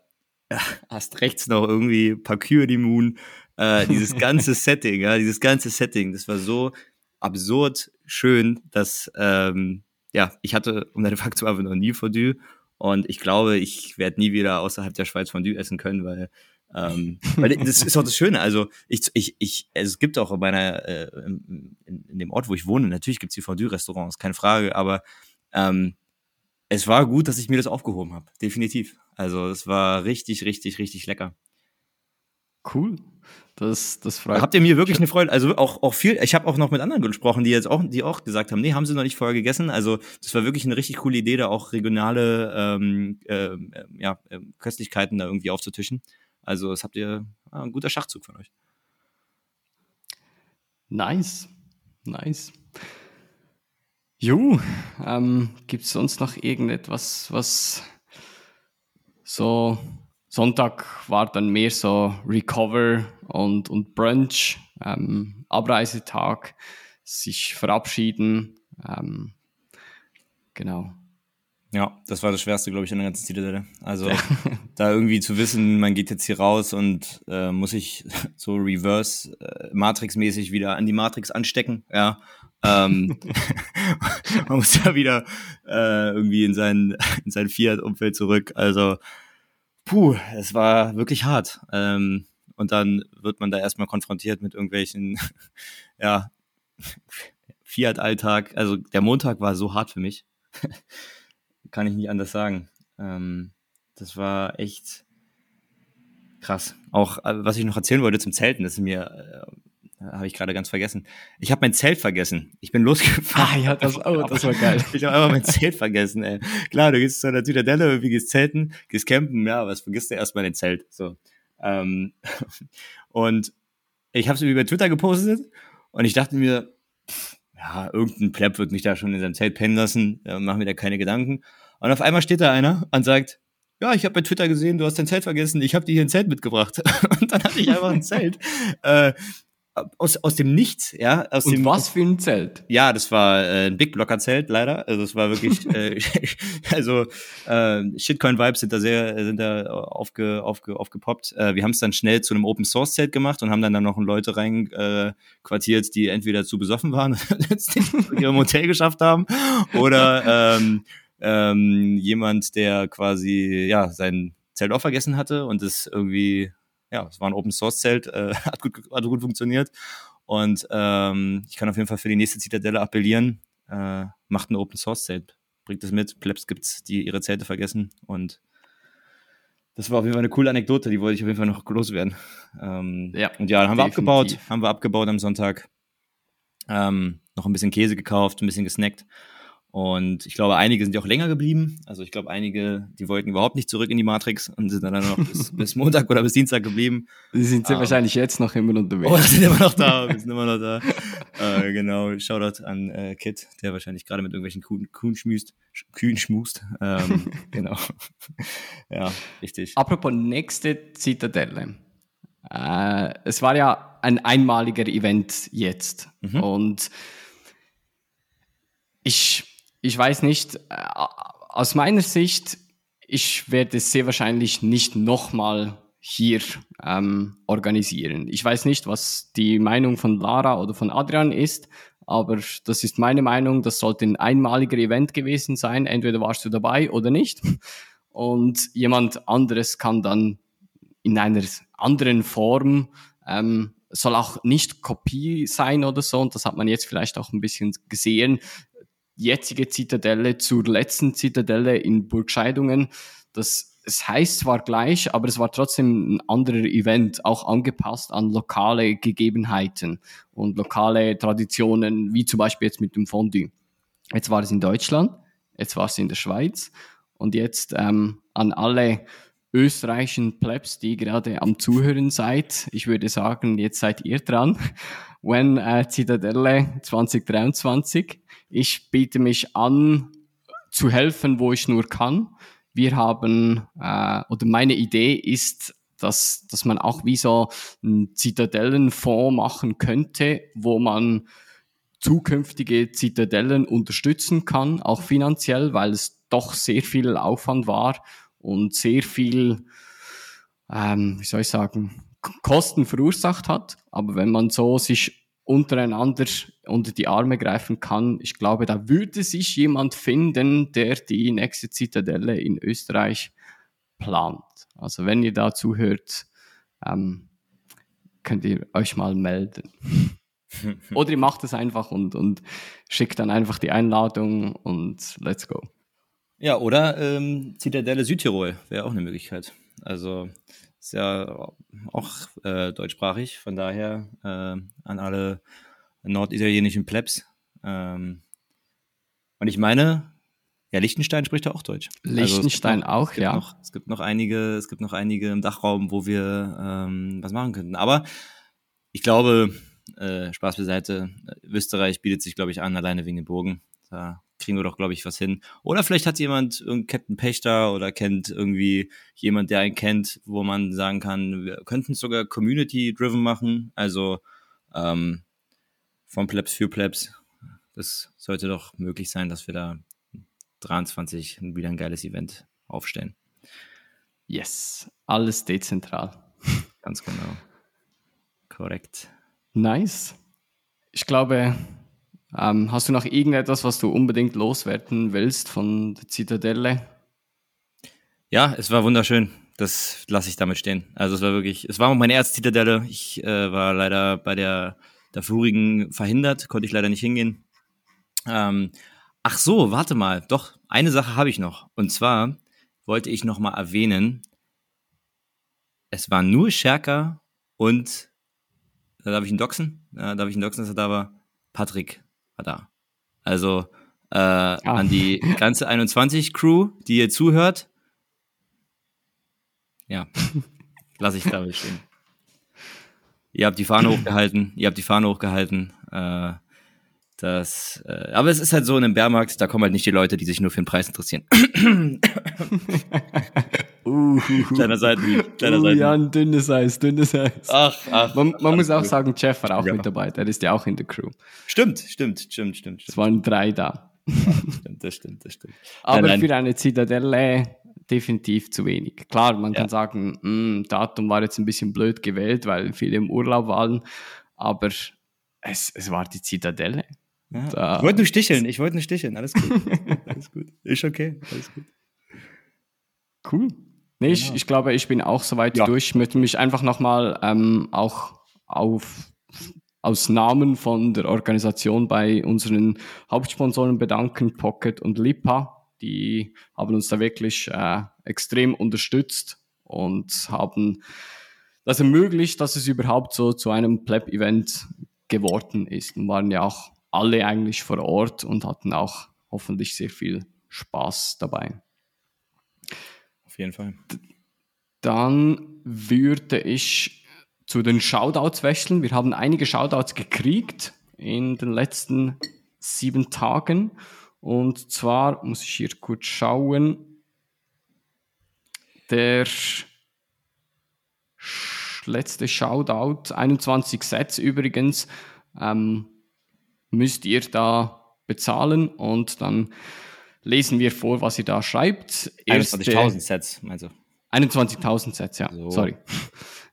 hast rechts noch irgendwie Parkour die Moon, äh, dieses <laughs> ganze Setting, ja, dieses ganze Setting, das war so absurd schön, dass, ähm, ja, ich hatte, um deine zu beantworten, noch nie Fondue und ich glaube, ich werde nie wieder außerhalb der Schweiz Fondue essen können, weil ähm, weil das ist auch das Schöne. Also ich, ich, ich, also es gibt auch in meiner, äh, in, in, dem Ort, wo ich wohne, natürlich gibt es die Fondue-Restaurants, keine Frage, aber ähm, es war gut, dass ich mir das aufgehoben habe, definitiv. Also es war richtig, richtig, richtig lecker. Cool. Das, das freut Habt ihr mir wirklich eine Freude? Also auch, auch viel, ich habe auch noch mit anderen gesprochen, die jetzt auch, die auch gesagt haben, nee, haben sie noch nicht vorher gegessen. Also das war wirklich eine richtig coole Idee, da auch regionale ähm, äh, ja, äh, Köstlichkeiten da irgendwie aufzutischen. Also das habt ihr ah, ein guter Schachzug von euch. Nice. Nice. Jo, ähm, gibt es sonst noch irgendetwas, was so Sonntag war dann mehr so Recover und, und Brunch, ähm, Abreisetag, sich verabschieden. Ähm, genau. Ja, das war das Schwerste, glaube ich, an der ganzen Zitadelle. Also <laughs> da irgendwie zu wissen, man geht jetzt hier raus und äh, muss sich <laughs> so reverse äh, Matrix-mäßig wieder an die Matrix anstecken, ja. Ähm, <laughs> man muss ja wieder äh, irgendwie in sein, in sein Fiat-Umfeld zurück. Also Puh, es war wirklich hart. Ähm, und dann wird man da erstmal konfrontiert mit irgendwelchen, <laughs> ja, Fiat-Alltag. Also der Montag war so hart für mich. <laughs> Kann ich nicht anders sagen. Ähm, das war echt krass. Auch äh, was ich noch erzählen wollte zum Zelten, das ist mir äh, habe ich gerade ganz vergessen. Ich habe mein Zelt vergessen. Ich bin losgefahren. Ah ja, das, oh, das war geil. <laughs> ich habe einfach mein Zelt vergessen, ey. Klar, du gehst zu einer Zitadelle, irgendwie gehst zelten, gehst campen, ja, was vergisst du erstmal dein Zelt. So. Ähm, <laughs> und ich habe es über Twitter gepostet und ich dachte mir, ja, irgendein Plepp wird mich da schon in seinem Zelt pennen lassen, äh, mach mir da keine Gedanken. Und auf einmal steht da einer und sagt, ja, ich habe bei Twitter gesehen, du hast dein Zelt vergessen, ich habe dir hier ein Zelt mitgebracht. <laughs> und dann hatte ich einfach ein Zelt. Äh, aus, aus dem Nichts, ja. Aus Und dem, was für ein Zelt? Ja, das war äh, ein Big Blocker Zelt, leider. Also es war wirklich, <laughs> äh, <laughs> also äh, Shitcoin-Vibes sind da sehr, sind da aufge, aufge, aufgepoppt. Äh, wir haben es dann schnell zu einem Open Source Zelt gemacht und haben dann dann noch Leute rein äh, quartiert, die entweder zu besoffen waren, jetzt <laughs> nicht in ihrem Hotel geschafft haben, oder ähm, ähm, jemand, der quasi ja sein Zelt auch vergessen hatte und es irgendwie ja, es war ein Open Source Zelt, äh, <laughs> hat, gut, hat gut funktioniert. Und ähm, ich kann auf jeden Fall für die nächste Zitadelle appellieren, äh, macht ein Open Source Zelt, bringt es mit. Plebs gibt's, die ihre Zelte vergessen. Und das war auf jeden Fall eine coole Anekdote, die wollte ich auf jeden Fall noch loswerden. Ähm, ja, und ja, dann haben definitiv. wir abgebaut, haben wir abgebaut am Sonntag. Ähm, noch ein bisschen Käse gekauft, ein bisschen gesnackt und ich glaube, einige sind ja auch länger geblieben. Also ich glaube, einige, die wollten überhaupt nicht zurück in die Matrix und sind dann noch bis, <laughs> bis Montag oder bis Dienstag geblieben. Sie sind um, ähm, wahrscheinlich jetzt noch immer unterwegs. Oh, sind immer noch da, <laughs> wir sind immer noch da. äh, genau, Shoutout an äh, Kit, der wahrscheinlich gerade mit irgendwelchen Kuhn, Kuhn schmust. Kühen schmust. Ähm, <laughs> genau. ja, richtig. Apropos nächste Zitadelle. Äh, es war ja ein einmaliger Event jetzt. Mhm. Und ich ich weiß nicht, äh, aus meiner Sicht, ich werde es sehr wahrscheinlich nicht nochmal hier ähm, organisieren. Ich weiß nicht, was die Meinung von Lara oder von Adrian ist, aber das ist meine Meinung. Das sollte ein einmaliger Event gewesen sein. Entweder warst du dabei oder nicht. Und jemand anderes kann dann in einer anderen Form, ähm, soll auch nicht Kopie sein oder so. Und das hat man jetzt vielleicht auch ein bisschen gesehen jetzige Zitadelle zur letzten Zitadelle in Burgscheidungen. Das es heißt zwar gleich, aber es war trotzdem ein anderer Event, auch angepasst an lokale Gegebenheiten und lokale Traditionen, wie zum Beispiel jetzt mit dem Fondue. Jetzt war es in Deutschland, jetzt war es in der Schweiz und jetzt ähm, an alle österreichischen Plebs, die gerade am Zuhören seid. Ich würde sagen, jetzt seid ihr dran. When äh, Zitadelle 2023. Ich biete mich an, zu helfen, wo ich nur kann. Wir haben, äh, oder meine Idee ist, dass, dass man auch wie so einen Zitadellenfonds machen könnte, wo man zukünftige Zitadellen unterstützen kann, auch finanziell, weil es doch sehr viel Aufwand war und sehr viel, ähm, wie soll ich sagen, Kosten verursacht hat. Aber wenn man so sich untereinander unter die Arme greifen kann. Ich glaube, da würde sich jemand finden, der die nächste Zitadelle in Österreich plant. Also wenn ihr da zuhört, ähm, könnt ihr euch mal melden. <laughs> Oder ihr macht es einfach und, und schickt dann einfach die Einladung und let's go. Ja, oder ähm, Zitadelle Südtirol wäre auch eine Möglichkeit. Also ist ja auch äh, deutschsprachig, von daher äh, an alle norditalienischen Plebs. Ähm, und ich meine, ja, Liechtenstein spricht ja auch Deutsch. Also Liechtenstein also auch, ja. Noch, es gibt noch einige, es gibt noch einige im Dachraum, wo wir ähm, was machen könnten. Aber ich glaube, äh, Spaß beiseite, Österreich bietet sich, glaube ich, an, alleine wegen den Burgen. Da kriegen wir doch, glaube ich, was hin. Oder vielleicht hat jemand, kennt einen Pächter oder kennt irgendwie jemand, der einen kennt, wo man sagen kann, wir könnten es sogar community-driven machen. Also ähm, von Plebs für Plebs. Das sollte doch möglich sein, dass wir da 23 wieder ein geiles Event aufstellen. Yes, alles dezentral. Ganz genau. Korrekt. Nice. Ich glaube, ähm, hast du noch irgendetwas, was du unbedingt loswerden willst von der Zitadelle? Ja, es war wunderschön. das lasse ich damit stehen. Also es war wirklich, es war meine erste Zitadelle. Ich äh, war leider bei der, der vorigen verhindert, konnte ich leider nicht hingehen. Ähm, ach so, warte mal, doch, eine Sache habe ich noch. Und zwar wollte ich noch mal erwähnen, es waren nur Scherker und, da darf ich ihn doxen? Ja, darf ich ihn doxen, dass er da war? Patrick war da. Also äh, ah. an die ganze 21-Crew, die ihr zuhört, ja, <laughs> lasse ich da stehen. Ihr habt die Fahne hochgehalten, ihr habt die Fahne hochgehalten. Äh, das, äh, aber es ist halt so in einem Bärmarkt, da kommen halt nicht die Leute, die sich nur für den Preis interessieren. <laughs> <laughs> uh, kleiner Seitenhieb, kleiner uh, Ja, ein dünnes Eis, dünnes Eis. Ach, ach. Man, man muss auch sagen, Jeff war auch ja. mit dabei, der ist ja auch in der Crew. Stimmt, stimmt, stimmt, stimmt. Es waren drei da. Ja, stimmt, das stimmt, das stimmt. <laughs> Aber nein, nein. für eine Zitadelle definitiv zu wenig. Klar, man ja. kann sagen, mh, hm, Datum war jetzt ein bisschen blöd gewählt, weil viele im Urlaub waren, aber es, es war die Zitadelle. Ja. ich wollte nur sticheln, ich wollte nur sticheln, alles gut. <laughs> alles gut. Ist okay, alles gut. Cool. Nee, genau. ich, ich glaube, ich bin auch soweit ja. durch. Ich möchte mich einfach nochmal ähm, auch auf, aus Namen von der Organisation bei unseren Hauptsponsoren bedanken, Pocket und Lipa die haben uns da wirklich äh, extrem unterstützt und haben das ermöglicht, dass es überhaupt so zu einem Pleb-Event geworden ist und waren ja auch alle eigentlich vor Ort und hatten auch hoffentlich sehr viel Spaß dabei. Auf jeden Fall. Dann würde ich zu den Shoutouts wechseln. Wir haben einige Shoutouts gekriegt in den letzten sieben Tagen und zwar muss ich hier kurz schauen. Der letzte Shoutout, 21 Sets übrigens, ähm, müsst ihr da bezahlen und dann lesen wir vor, was ihr da schreibt. 21.000 Sets, meinst du? 21.000 Sets, ja, so. sorry.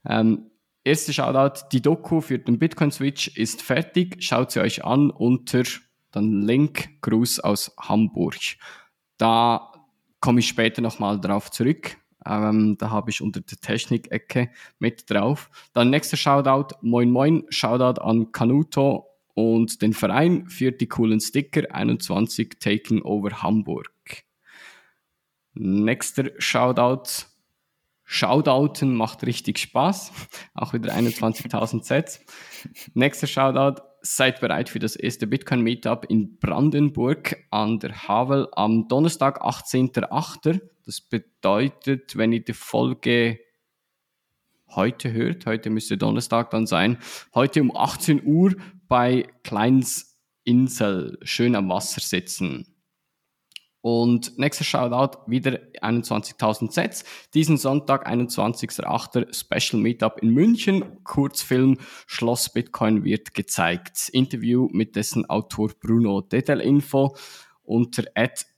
ähm, erste Shoutout, die Doku für den Bitcoin Switch ist fertig. Schaut sie euch an unter dann Link, Gruß aus Hamburg. Da komme ich später nochmal drauf zurück. Ähm, da habe ich unter der Technik-Ecke mit drauf. Dann nächster Shoutout, moin moin, Shoutout an Canuto und den Verein für die coolen Sticker 21 Taking Over Hamburg. Nächster Shoutout, Shoutouten macht richtig Spaß. <laughs> Auch wieder 21.000 Sets. Nächster Shoutout, seid bereit für das erste Bitcoin Meetup in Brandenburg an der Havel am Donnerstag, 18.08. Das bedeutet, wenn ihr die Folge heute hört, heute müsste Donnerstag dann sein, heute um 18 Uhr bei Kleinsinsel schön am Wasser sitzen. Und nächster Shoutout, wieder 21.000 Sets. Diesen Sonntag, 21.08. Special Meetup in München. Kurzfilm Schloss Bitcoin wird gezeigt. Interview mit dessen Autor Bruno. Detailinfo unter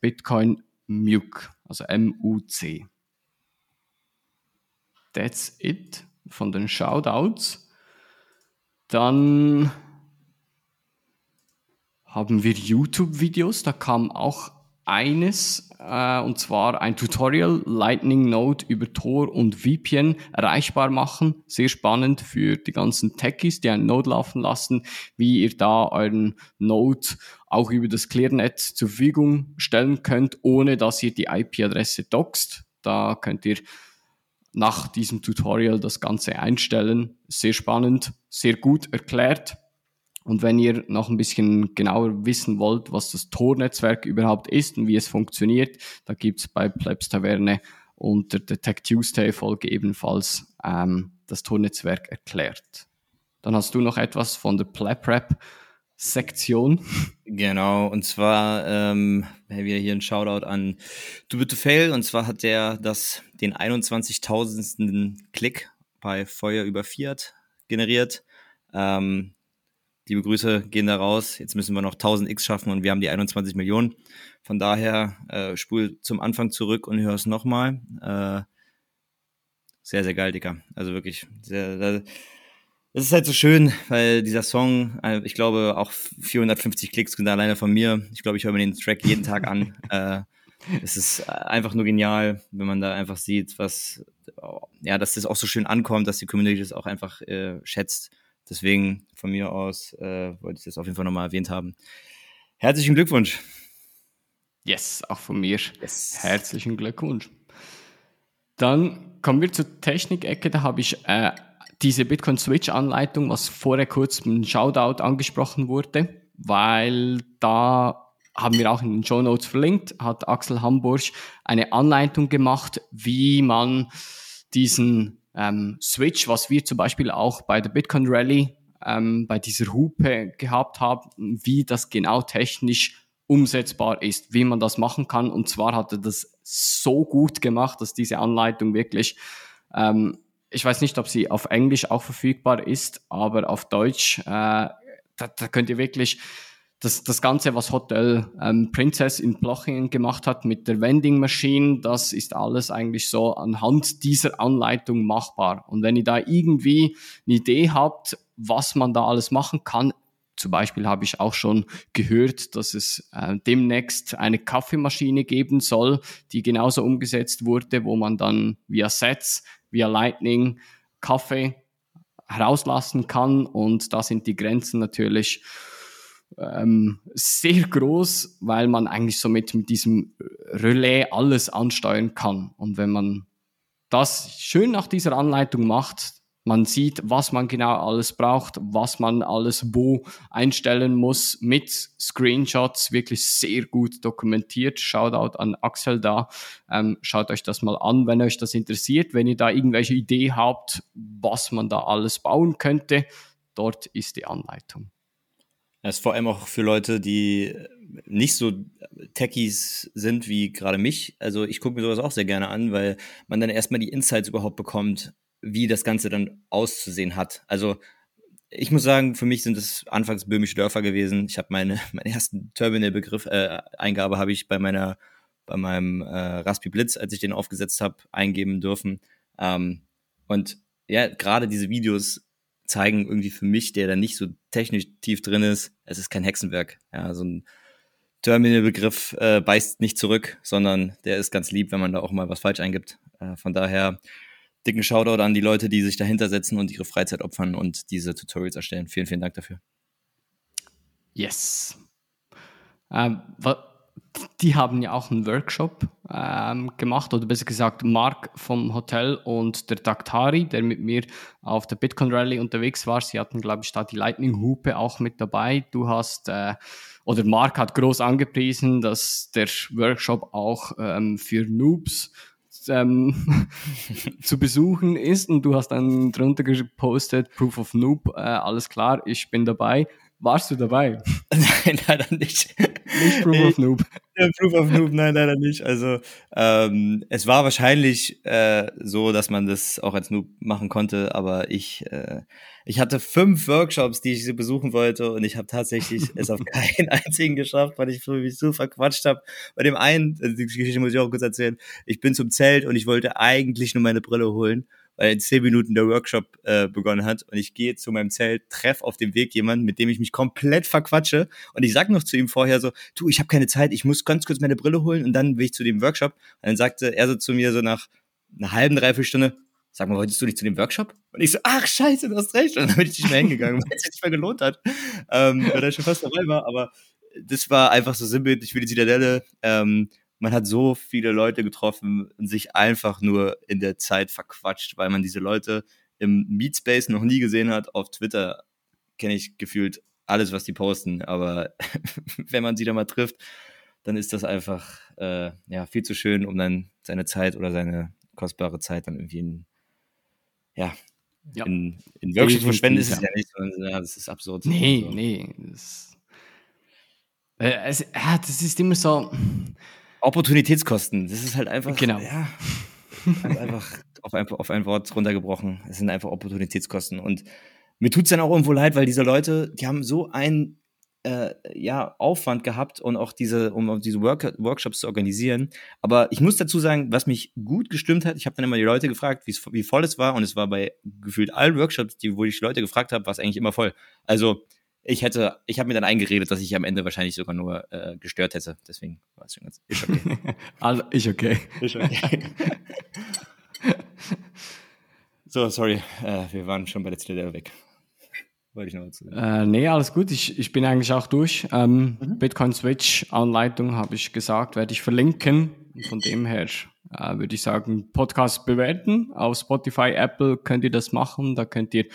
@bitcoinmuc, also M-U-C. That's it von den Shoutouts. Dann haben wir YouTube-Videos, da kam auch eines, äh, und zwar ein Tutorial Lightning Node über Tor und VPN erreichbar machen. Sehr spannend für die ganzen Techies, die einen Node laufen lassen, wie ihr da euren Node auch über das Clearnet zur Verfügung stellen könnt, ohne dass ihr die IP-Adresse doxt. Da könnt ihr nach diesem Tutorial das Ganze einstellen. Sehr spannend, sehr gut erklärt. Und wenn ihr noch ein bisschen genauer wissen wollt, was das Tor-Netzwerk überhaupt ist und wie es funktioniert, da gibt's bei Plebs Taverne unter der Tech Tuesday Folge ebenfalls ähm, das Tor-Netzwerk erklärt. Dann hast du noch etwas von der PlebRap Sektion. Genau, und zwar ähm, wir hier einen Shoutout an Du bitte Fail, und zwar hat der das den 21.000. Klick bei Feuer über Fiat generiert. Ähm, Liebe Grüße gehen da raus. Jetzt müssen wir noch 1000 X schaffen und wir haben die 21 Millionen. Von daher äh, spul zum Anfang zurück und hör es nochmal. Äh, sehr, sehr geil, Dicker. Also wirklich sehr, das ist halt so schön, weil dieser Song, äh, ich glaube, auch 450 Klicks sind alleine von mir. Ich glaube, ich höre mir den Track jeden Tag an. <laughs> Äh, es ist äh, einfach nur genial, wenn man da einfach sieht, was, ja, dass das auch so schön ankommt, dass die Community das auch einfach äh, schätzt. Deswegen von mir aus äh, wollte ich das auf jeden Fall nochmal erwähnt haben. Herzlichen Glückwunsch. Yes, auch von mir. Yes. Herzlichen Glückwunsch. Dann kommen wir zur Technik-Ecke. Da habe ich äh, diese Bitcoin Switch-Anleitung, was vorher kurz im Shoutout angesprochen wurde, weil da haben wir auch in den Show Notes verlinkt, hat Axel Hamburg eine Anleitung gemacht, wie man diesen ähm, Switch, was wir zum Beispiel auch bei der Bitcoin Rally ähm, bei dieser Hupe gehabt haben, wie das genau technisch umsetzbar ist, wie man das machen kann. Und zwar hat er das so gut gemacht, dass diese Anleitung wirklich, ähm, ich weiß nicht, ob sie auf Englisch auch verfügbar ist, aber auf Deutsch, äh, da, da könnt ihr wirklich das, das Ganze, was Hotel ähm, Princess in Blochingen gemacht hat mit der Vending Machine, das ist alles eigentlich so anhand dieser Anleitung machbar. Und wenn ihr da irgendwie eine Idee habt, was man da alles machen kann, zum Beispiel habe ich auch schon gehört, dass es äh, demnächst eine Kaffeemaschine geben soll, die genauso umgesetzt wurde, wo man dann via Sets, via Lightning Kaffee herauslassen kann. Und da sind die Grenzen natürlich ähm, sehr groß, weil man eigentlich somit mit diesem Relais alles ansteuern kann. Und wenn man das schön nach dieser Anleitung macht, man sieht, was man genau alles braucht, was man alles wo einstellen muss, mit Screenshots, wirklich sehr gut dokumentiert. Shoutout an Axel da. Ähm, schaut euch das mal an, wenn euch das interessiert. Wenn ihr da irgendwelche Idee habt, was man da alles bauen könnte, dort ist die Anleitung. Das ist vor allem auch für Leute, die nicht so Techies sind wie gerade mich. Also ich gucke mir sowas auch sehr gerne an, weil man dann erstmal die Insights überhaupt bekommt, wie das Ganze dann auszusehen hat. Also ich muss sagen, für mich sind es anfangs böhmische Dörfer gewesen. Ich habe meine <laughs> meinen ersten Terminal-Begriff äh, Eingabe habe ich bei meiner bei meinem äh, Raspi Blitz, als ich den aufgesetzt habe, eingeben dürfen. Ähm, und ja, gerade diese Videos zeigen irgendwie für mich, der da nicht so technisch tief drin ist, es ist kein Hexenwerk. Ja, so ein Terminal-Begriff äh, beißt nicht zurück, sondern der ist ganz lieb, wenn man da auch mal was falsch eingibt. Äh, von daher dicken Shoutout an die Leute, die sich dahinter setzen und ihre Freizeit opfern und diese Tutorials erstellen. Vielen, vielen Dank dafür. Yes. Ähm, die haben ja auch einen Workshop ähm, gemacht, oder besser gesagt, Mark vom Hotel und der Daktari, der mit mir auf der Bitcoin Rally unterwegs war. Sie hatten, glaube ich, da die Lightning-Hupe auch mit dabei. Du hast, äh, oder Mark hat groß angepriesen, dass der Workshop auch ähm, für Noobs ähm, <laughs> zu besuchen ist und du hast dann drunter gepostet, Proof of Noob, äh, alles klar, ich bin dabei. Warst du dabei? <laughs> Nein, leider nicht. Nicht Proof of Noob. <laughs> Ja, Proof of Noob, nein, leider nicht. Also ähm, es war wahrscheinlich äh, so, dass man das auch als Noob machen konnte, aber ich, äh, ich hatte fünf Workshops, die ich besuchen wollte und ich habe tatsächlich es auf <laughs> keinen einzigen geschafft, weil ich mich so verquatscht habe. Bei dem einen, also die Geschichte muss ich auch kurz erzählen, ich bin zum Zelt und ich wollte eigentlich nur meine Brille holen weil in zehn Minuten der Workshop äh, begonnen hat und ich gehe zu meinem Zelt, treff auf dem Weg jemanden, mit dem ich mich komplett verquatsche und ich sag noch zu ihm vorher so, du, ich habe keine Zeit, ich muss ganz kurz meine Brille holen und dann will ich zu dem Workshop und dann sagte er so zu mir so nach einer halben, dreiviertel Stunde, sag mal, wolltest du nicht zu dem Workshop? Und ich so, ach scheiße, du hast recht. Und dann bin ich nicht mehr hingegangen, <laughs> weil es sich nicht mehr gelohnt hat, ähm, weil er schon fast dabei war. Aber das war einfach so sinnbildlich für die Zitadelle. Ähm, man hat so viele Leute getroffen und sich einfach nur in der Zeit verquatscht, weil man diese Leute im Meetspace noch nie gesehen hat. Auf Twitter kenne ich gefühlt alles, was die posten, aber <laughs> wenn man sie da mal trifft, dann ist das einfach äh, ja, viel zu schön, um dann seine Zeit oder seine kostbare Zeit dann irgendwie in, ja, ja. in, in Workshops zu verschwenden, ist es ja nicht, sondern ja, das ist absurd. Nee, so. nee. Das, äh, es, ja, das ist immer so, Opportunitätskosten. Das ist halt einfach. Genau. Ja, einfach auf ein, auf ein Wort runtergebrochen. Es sind einfach Opportunitätskosten. Und mir tut es dann auch irgendwo leid, weil diese Leute, die haben so einen äh, ja, Aufwand gehabt und auch diese, um diese Work Workshops zu organisieren. Aber ich muss dazu sagen, was mich gut gestimmt hat, ich habe dann immer die Leute gefragt, wie voll es war, und es war bei gefühlt allen Workshops, die, wo ich Leute gefragt habe, war es eigentlich immer voll. Also ich hätte, ich habe mir dann eingeredet, dass ich am Ende wahrscheinlich sogar nur äh, gestört hätte. Deswegen war es schon ganz. Ist okay. <laughs> also, ich okay. Ist okay. <laughs> so, sorry, äh, wir waren schon bei der Zitadelle weg. Wollte ich noch dazu äh, Nee, alles gut. Ich, ich bin eigentlich auch durch. Ähm, mhm. Bitcoin Switch Anleitung habe ich gesagt, werde ich verlinken. Von dem her äh, würde ich sagen, Podcast bewerten. Auf Spotify, Apple könnt ihr das machen. Da könnt ihr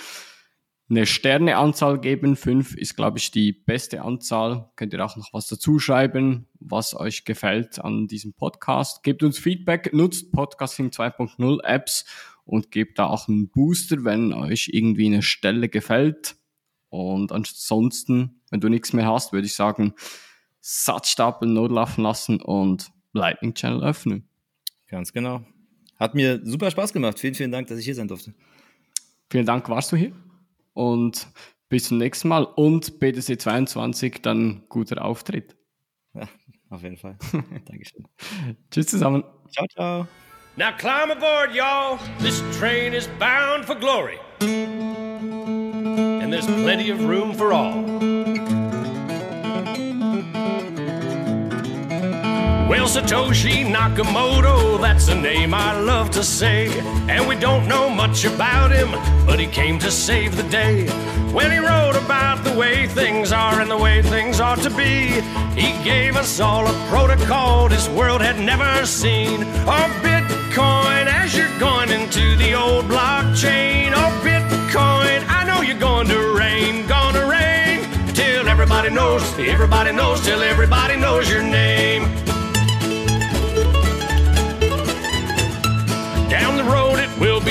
eine Sterneanzahl geben. Fünf ist, glaube ich, die beste Anzahl. Könnt ihr auch noch was dazu schreiben, was euch gefällt an diesem Podcast. Gebt uns Feedback, nutzt Podcasting 2.0 Apps und gebt da auch einen Booster, wenn euch irgendwie eine Stelle gefällt. Und ansonsten, wenn du nichts mehr hast, würde ich sagen, Satzstapel notlaufen lassen und Lightning Channel öffnen. Ganz genau. Hat mir super Spaß gemacht. Vielen, vielen Dank, dass ich hier sein durfte. Vielen Dank, warst du hier. Und bis zum nächsten Mal. Und BTC 22 dann guter Auftritt. Ja, auf jeden Fall. <laughs> Dankeschön. Tschüss zusammen. Ciao, ciao. Now climb aboard, y'all. This train is bound for glory. and there's plenty of room for all. Satoshi Nakamoto, that's a name I love to say. And we don't know much about him, but he came to save the day. When he wrote about the way things are and the way things ought to be, he gave us all a protocol this world had never seen. Or Bitcoin as you're going into the old blockchain. Or Bitcoin, I know you're going to rain, gonna rain. Till everybody knows, everybody knows, till everybody knows your name.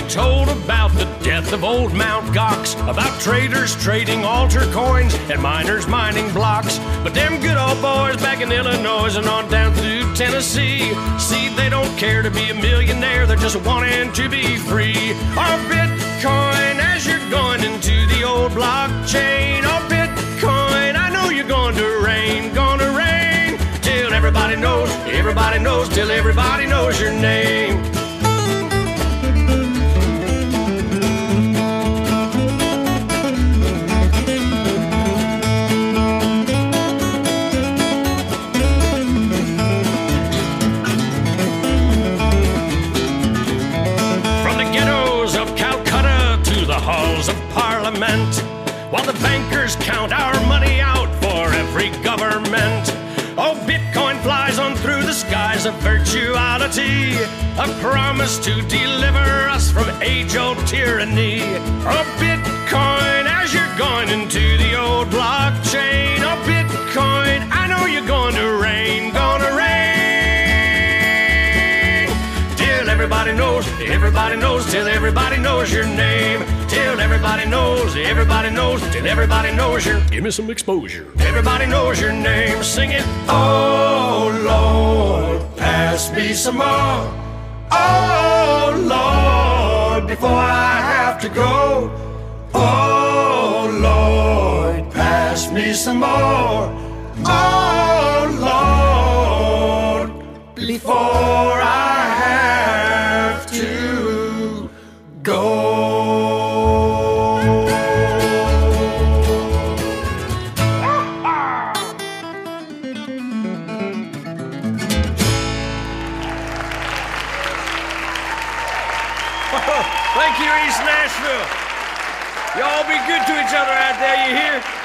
Told about the death of old Mount Gox, about traders trading altar coins and miners mining blocks. But them good old boys back in Illinois and on down through Tennessee, see, they don't care to be a millionaire, they're just wanting to be free. Our Bitcoin, as you're going into the old blockchain, our Bitcoin, I know you're going to rain, gonna rain, till everybody knows, everybody knows, till everybody knows your name. While the bankers count our money out for every government. Oh, Bitcoin flies on through the skies of virtuality, a promise to deliver us from age old tyranny. Oh, Bitcoin, as you're going into the old blockchain. Oh, Bitcoin, I know you're going to rain, gonna rain. Everybody knows, everybody knows, till everybody knows your name till everybody knows, everybody knows, till everybody knows your. Give me some exposure. Everybody knows your name. Sing it. Oh Lord, pass me some more. Oh Lord, before I have to go. Oh Lord, pass me some more. Oh Lord, before I each other out there. You hear?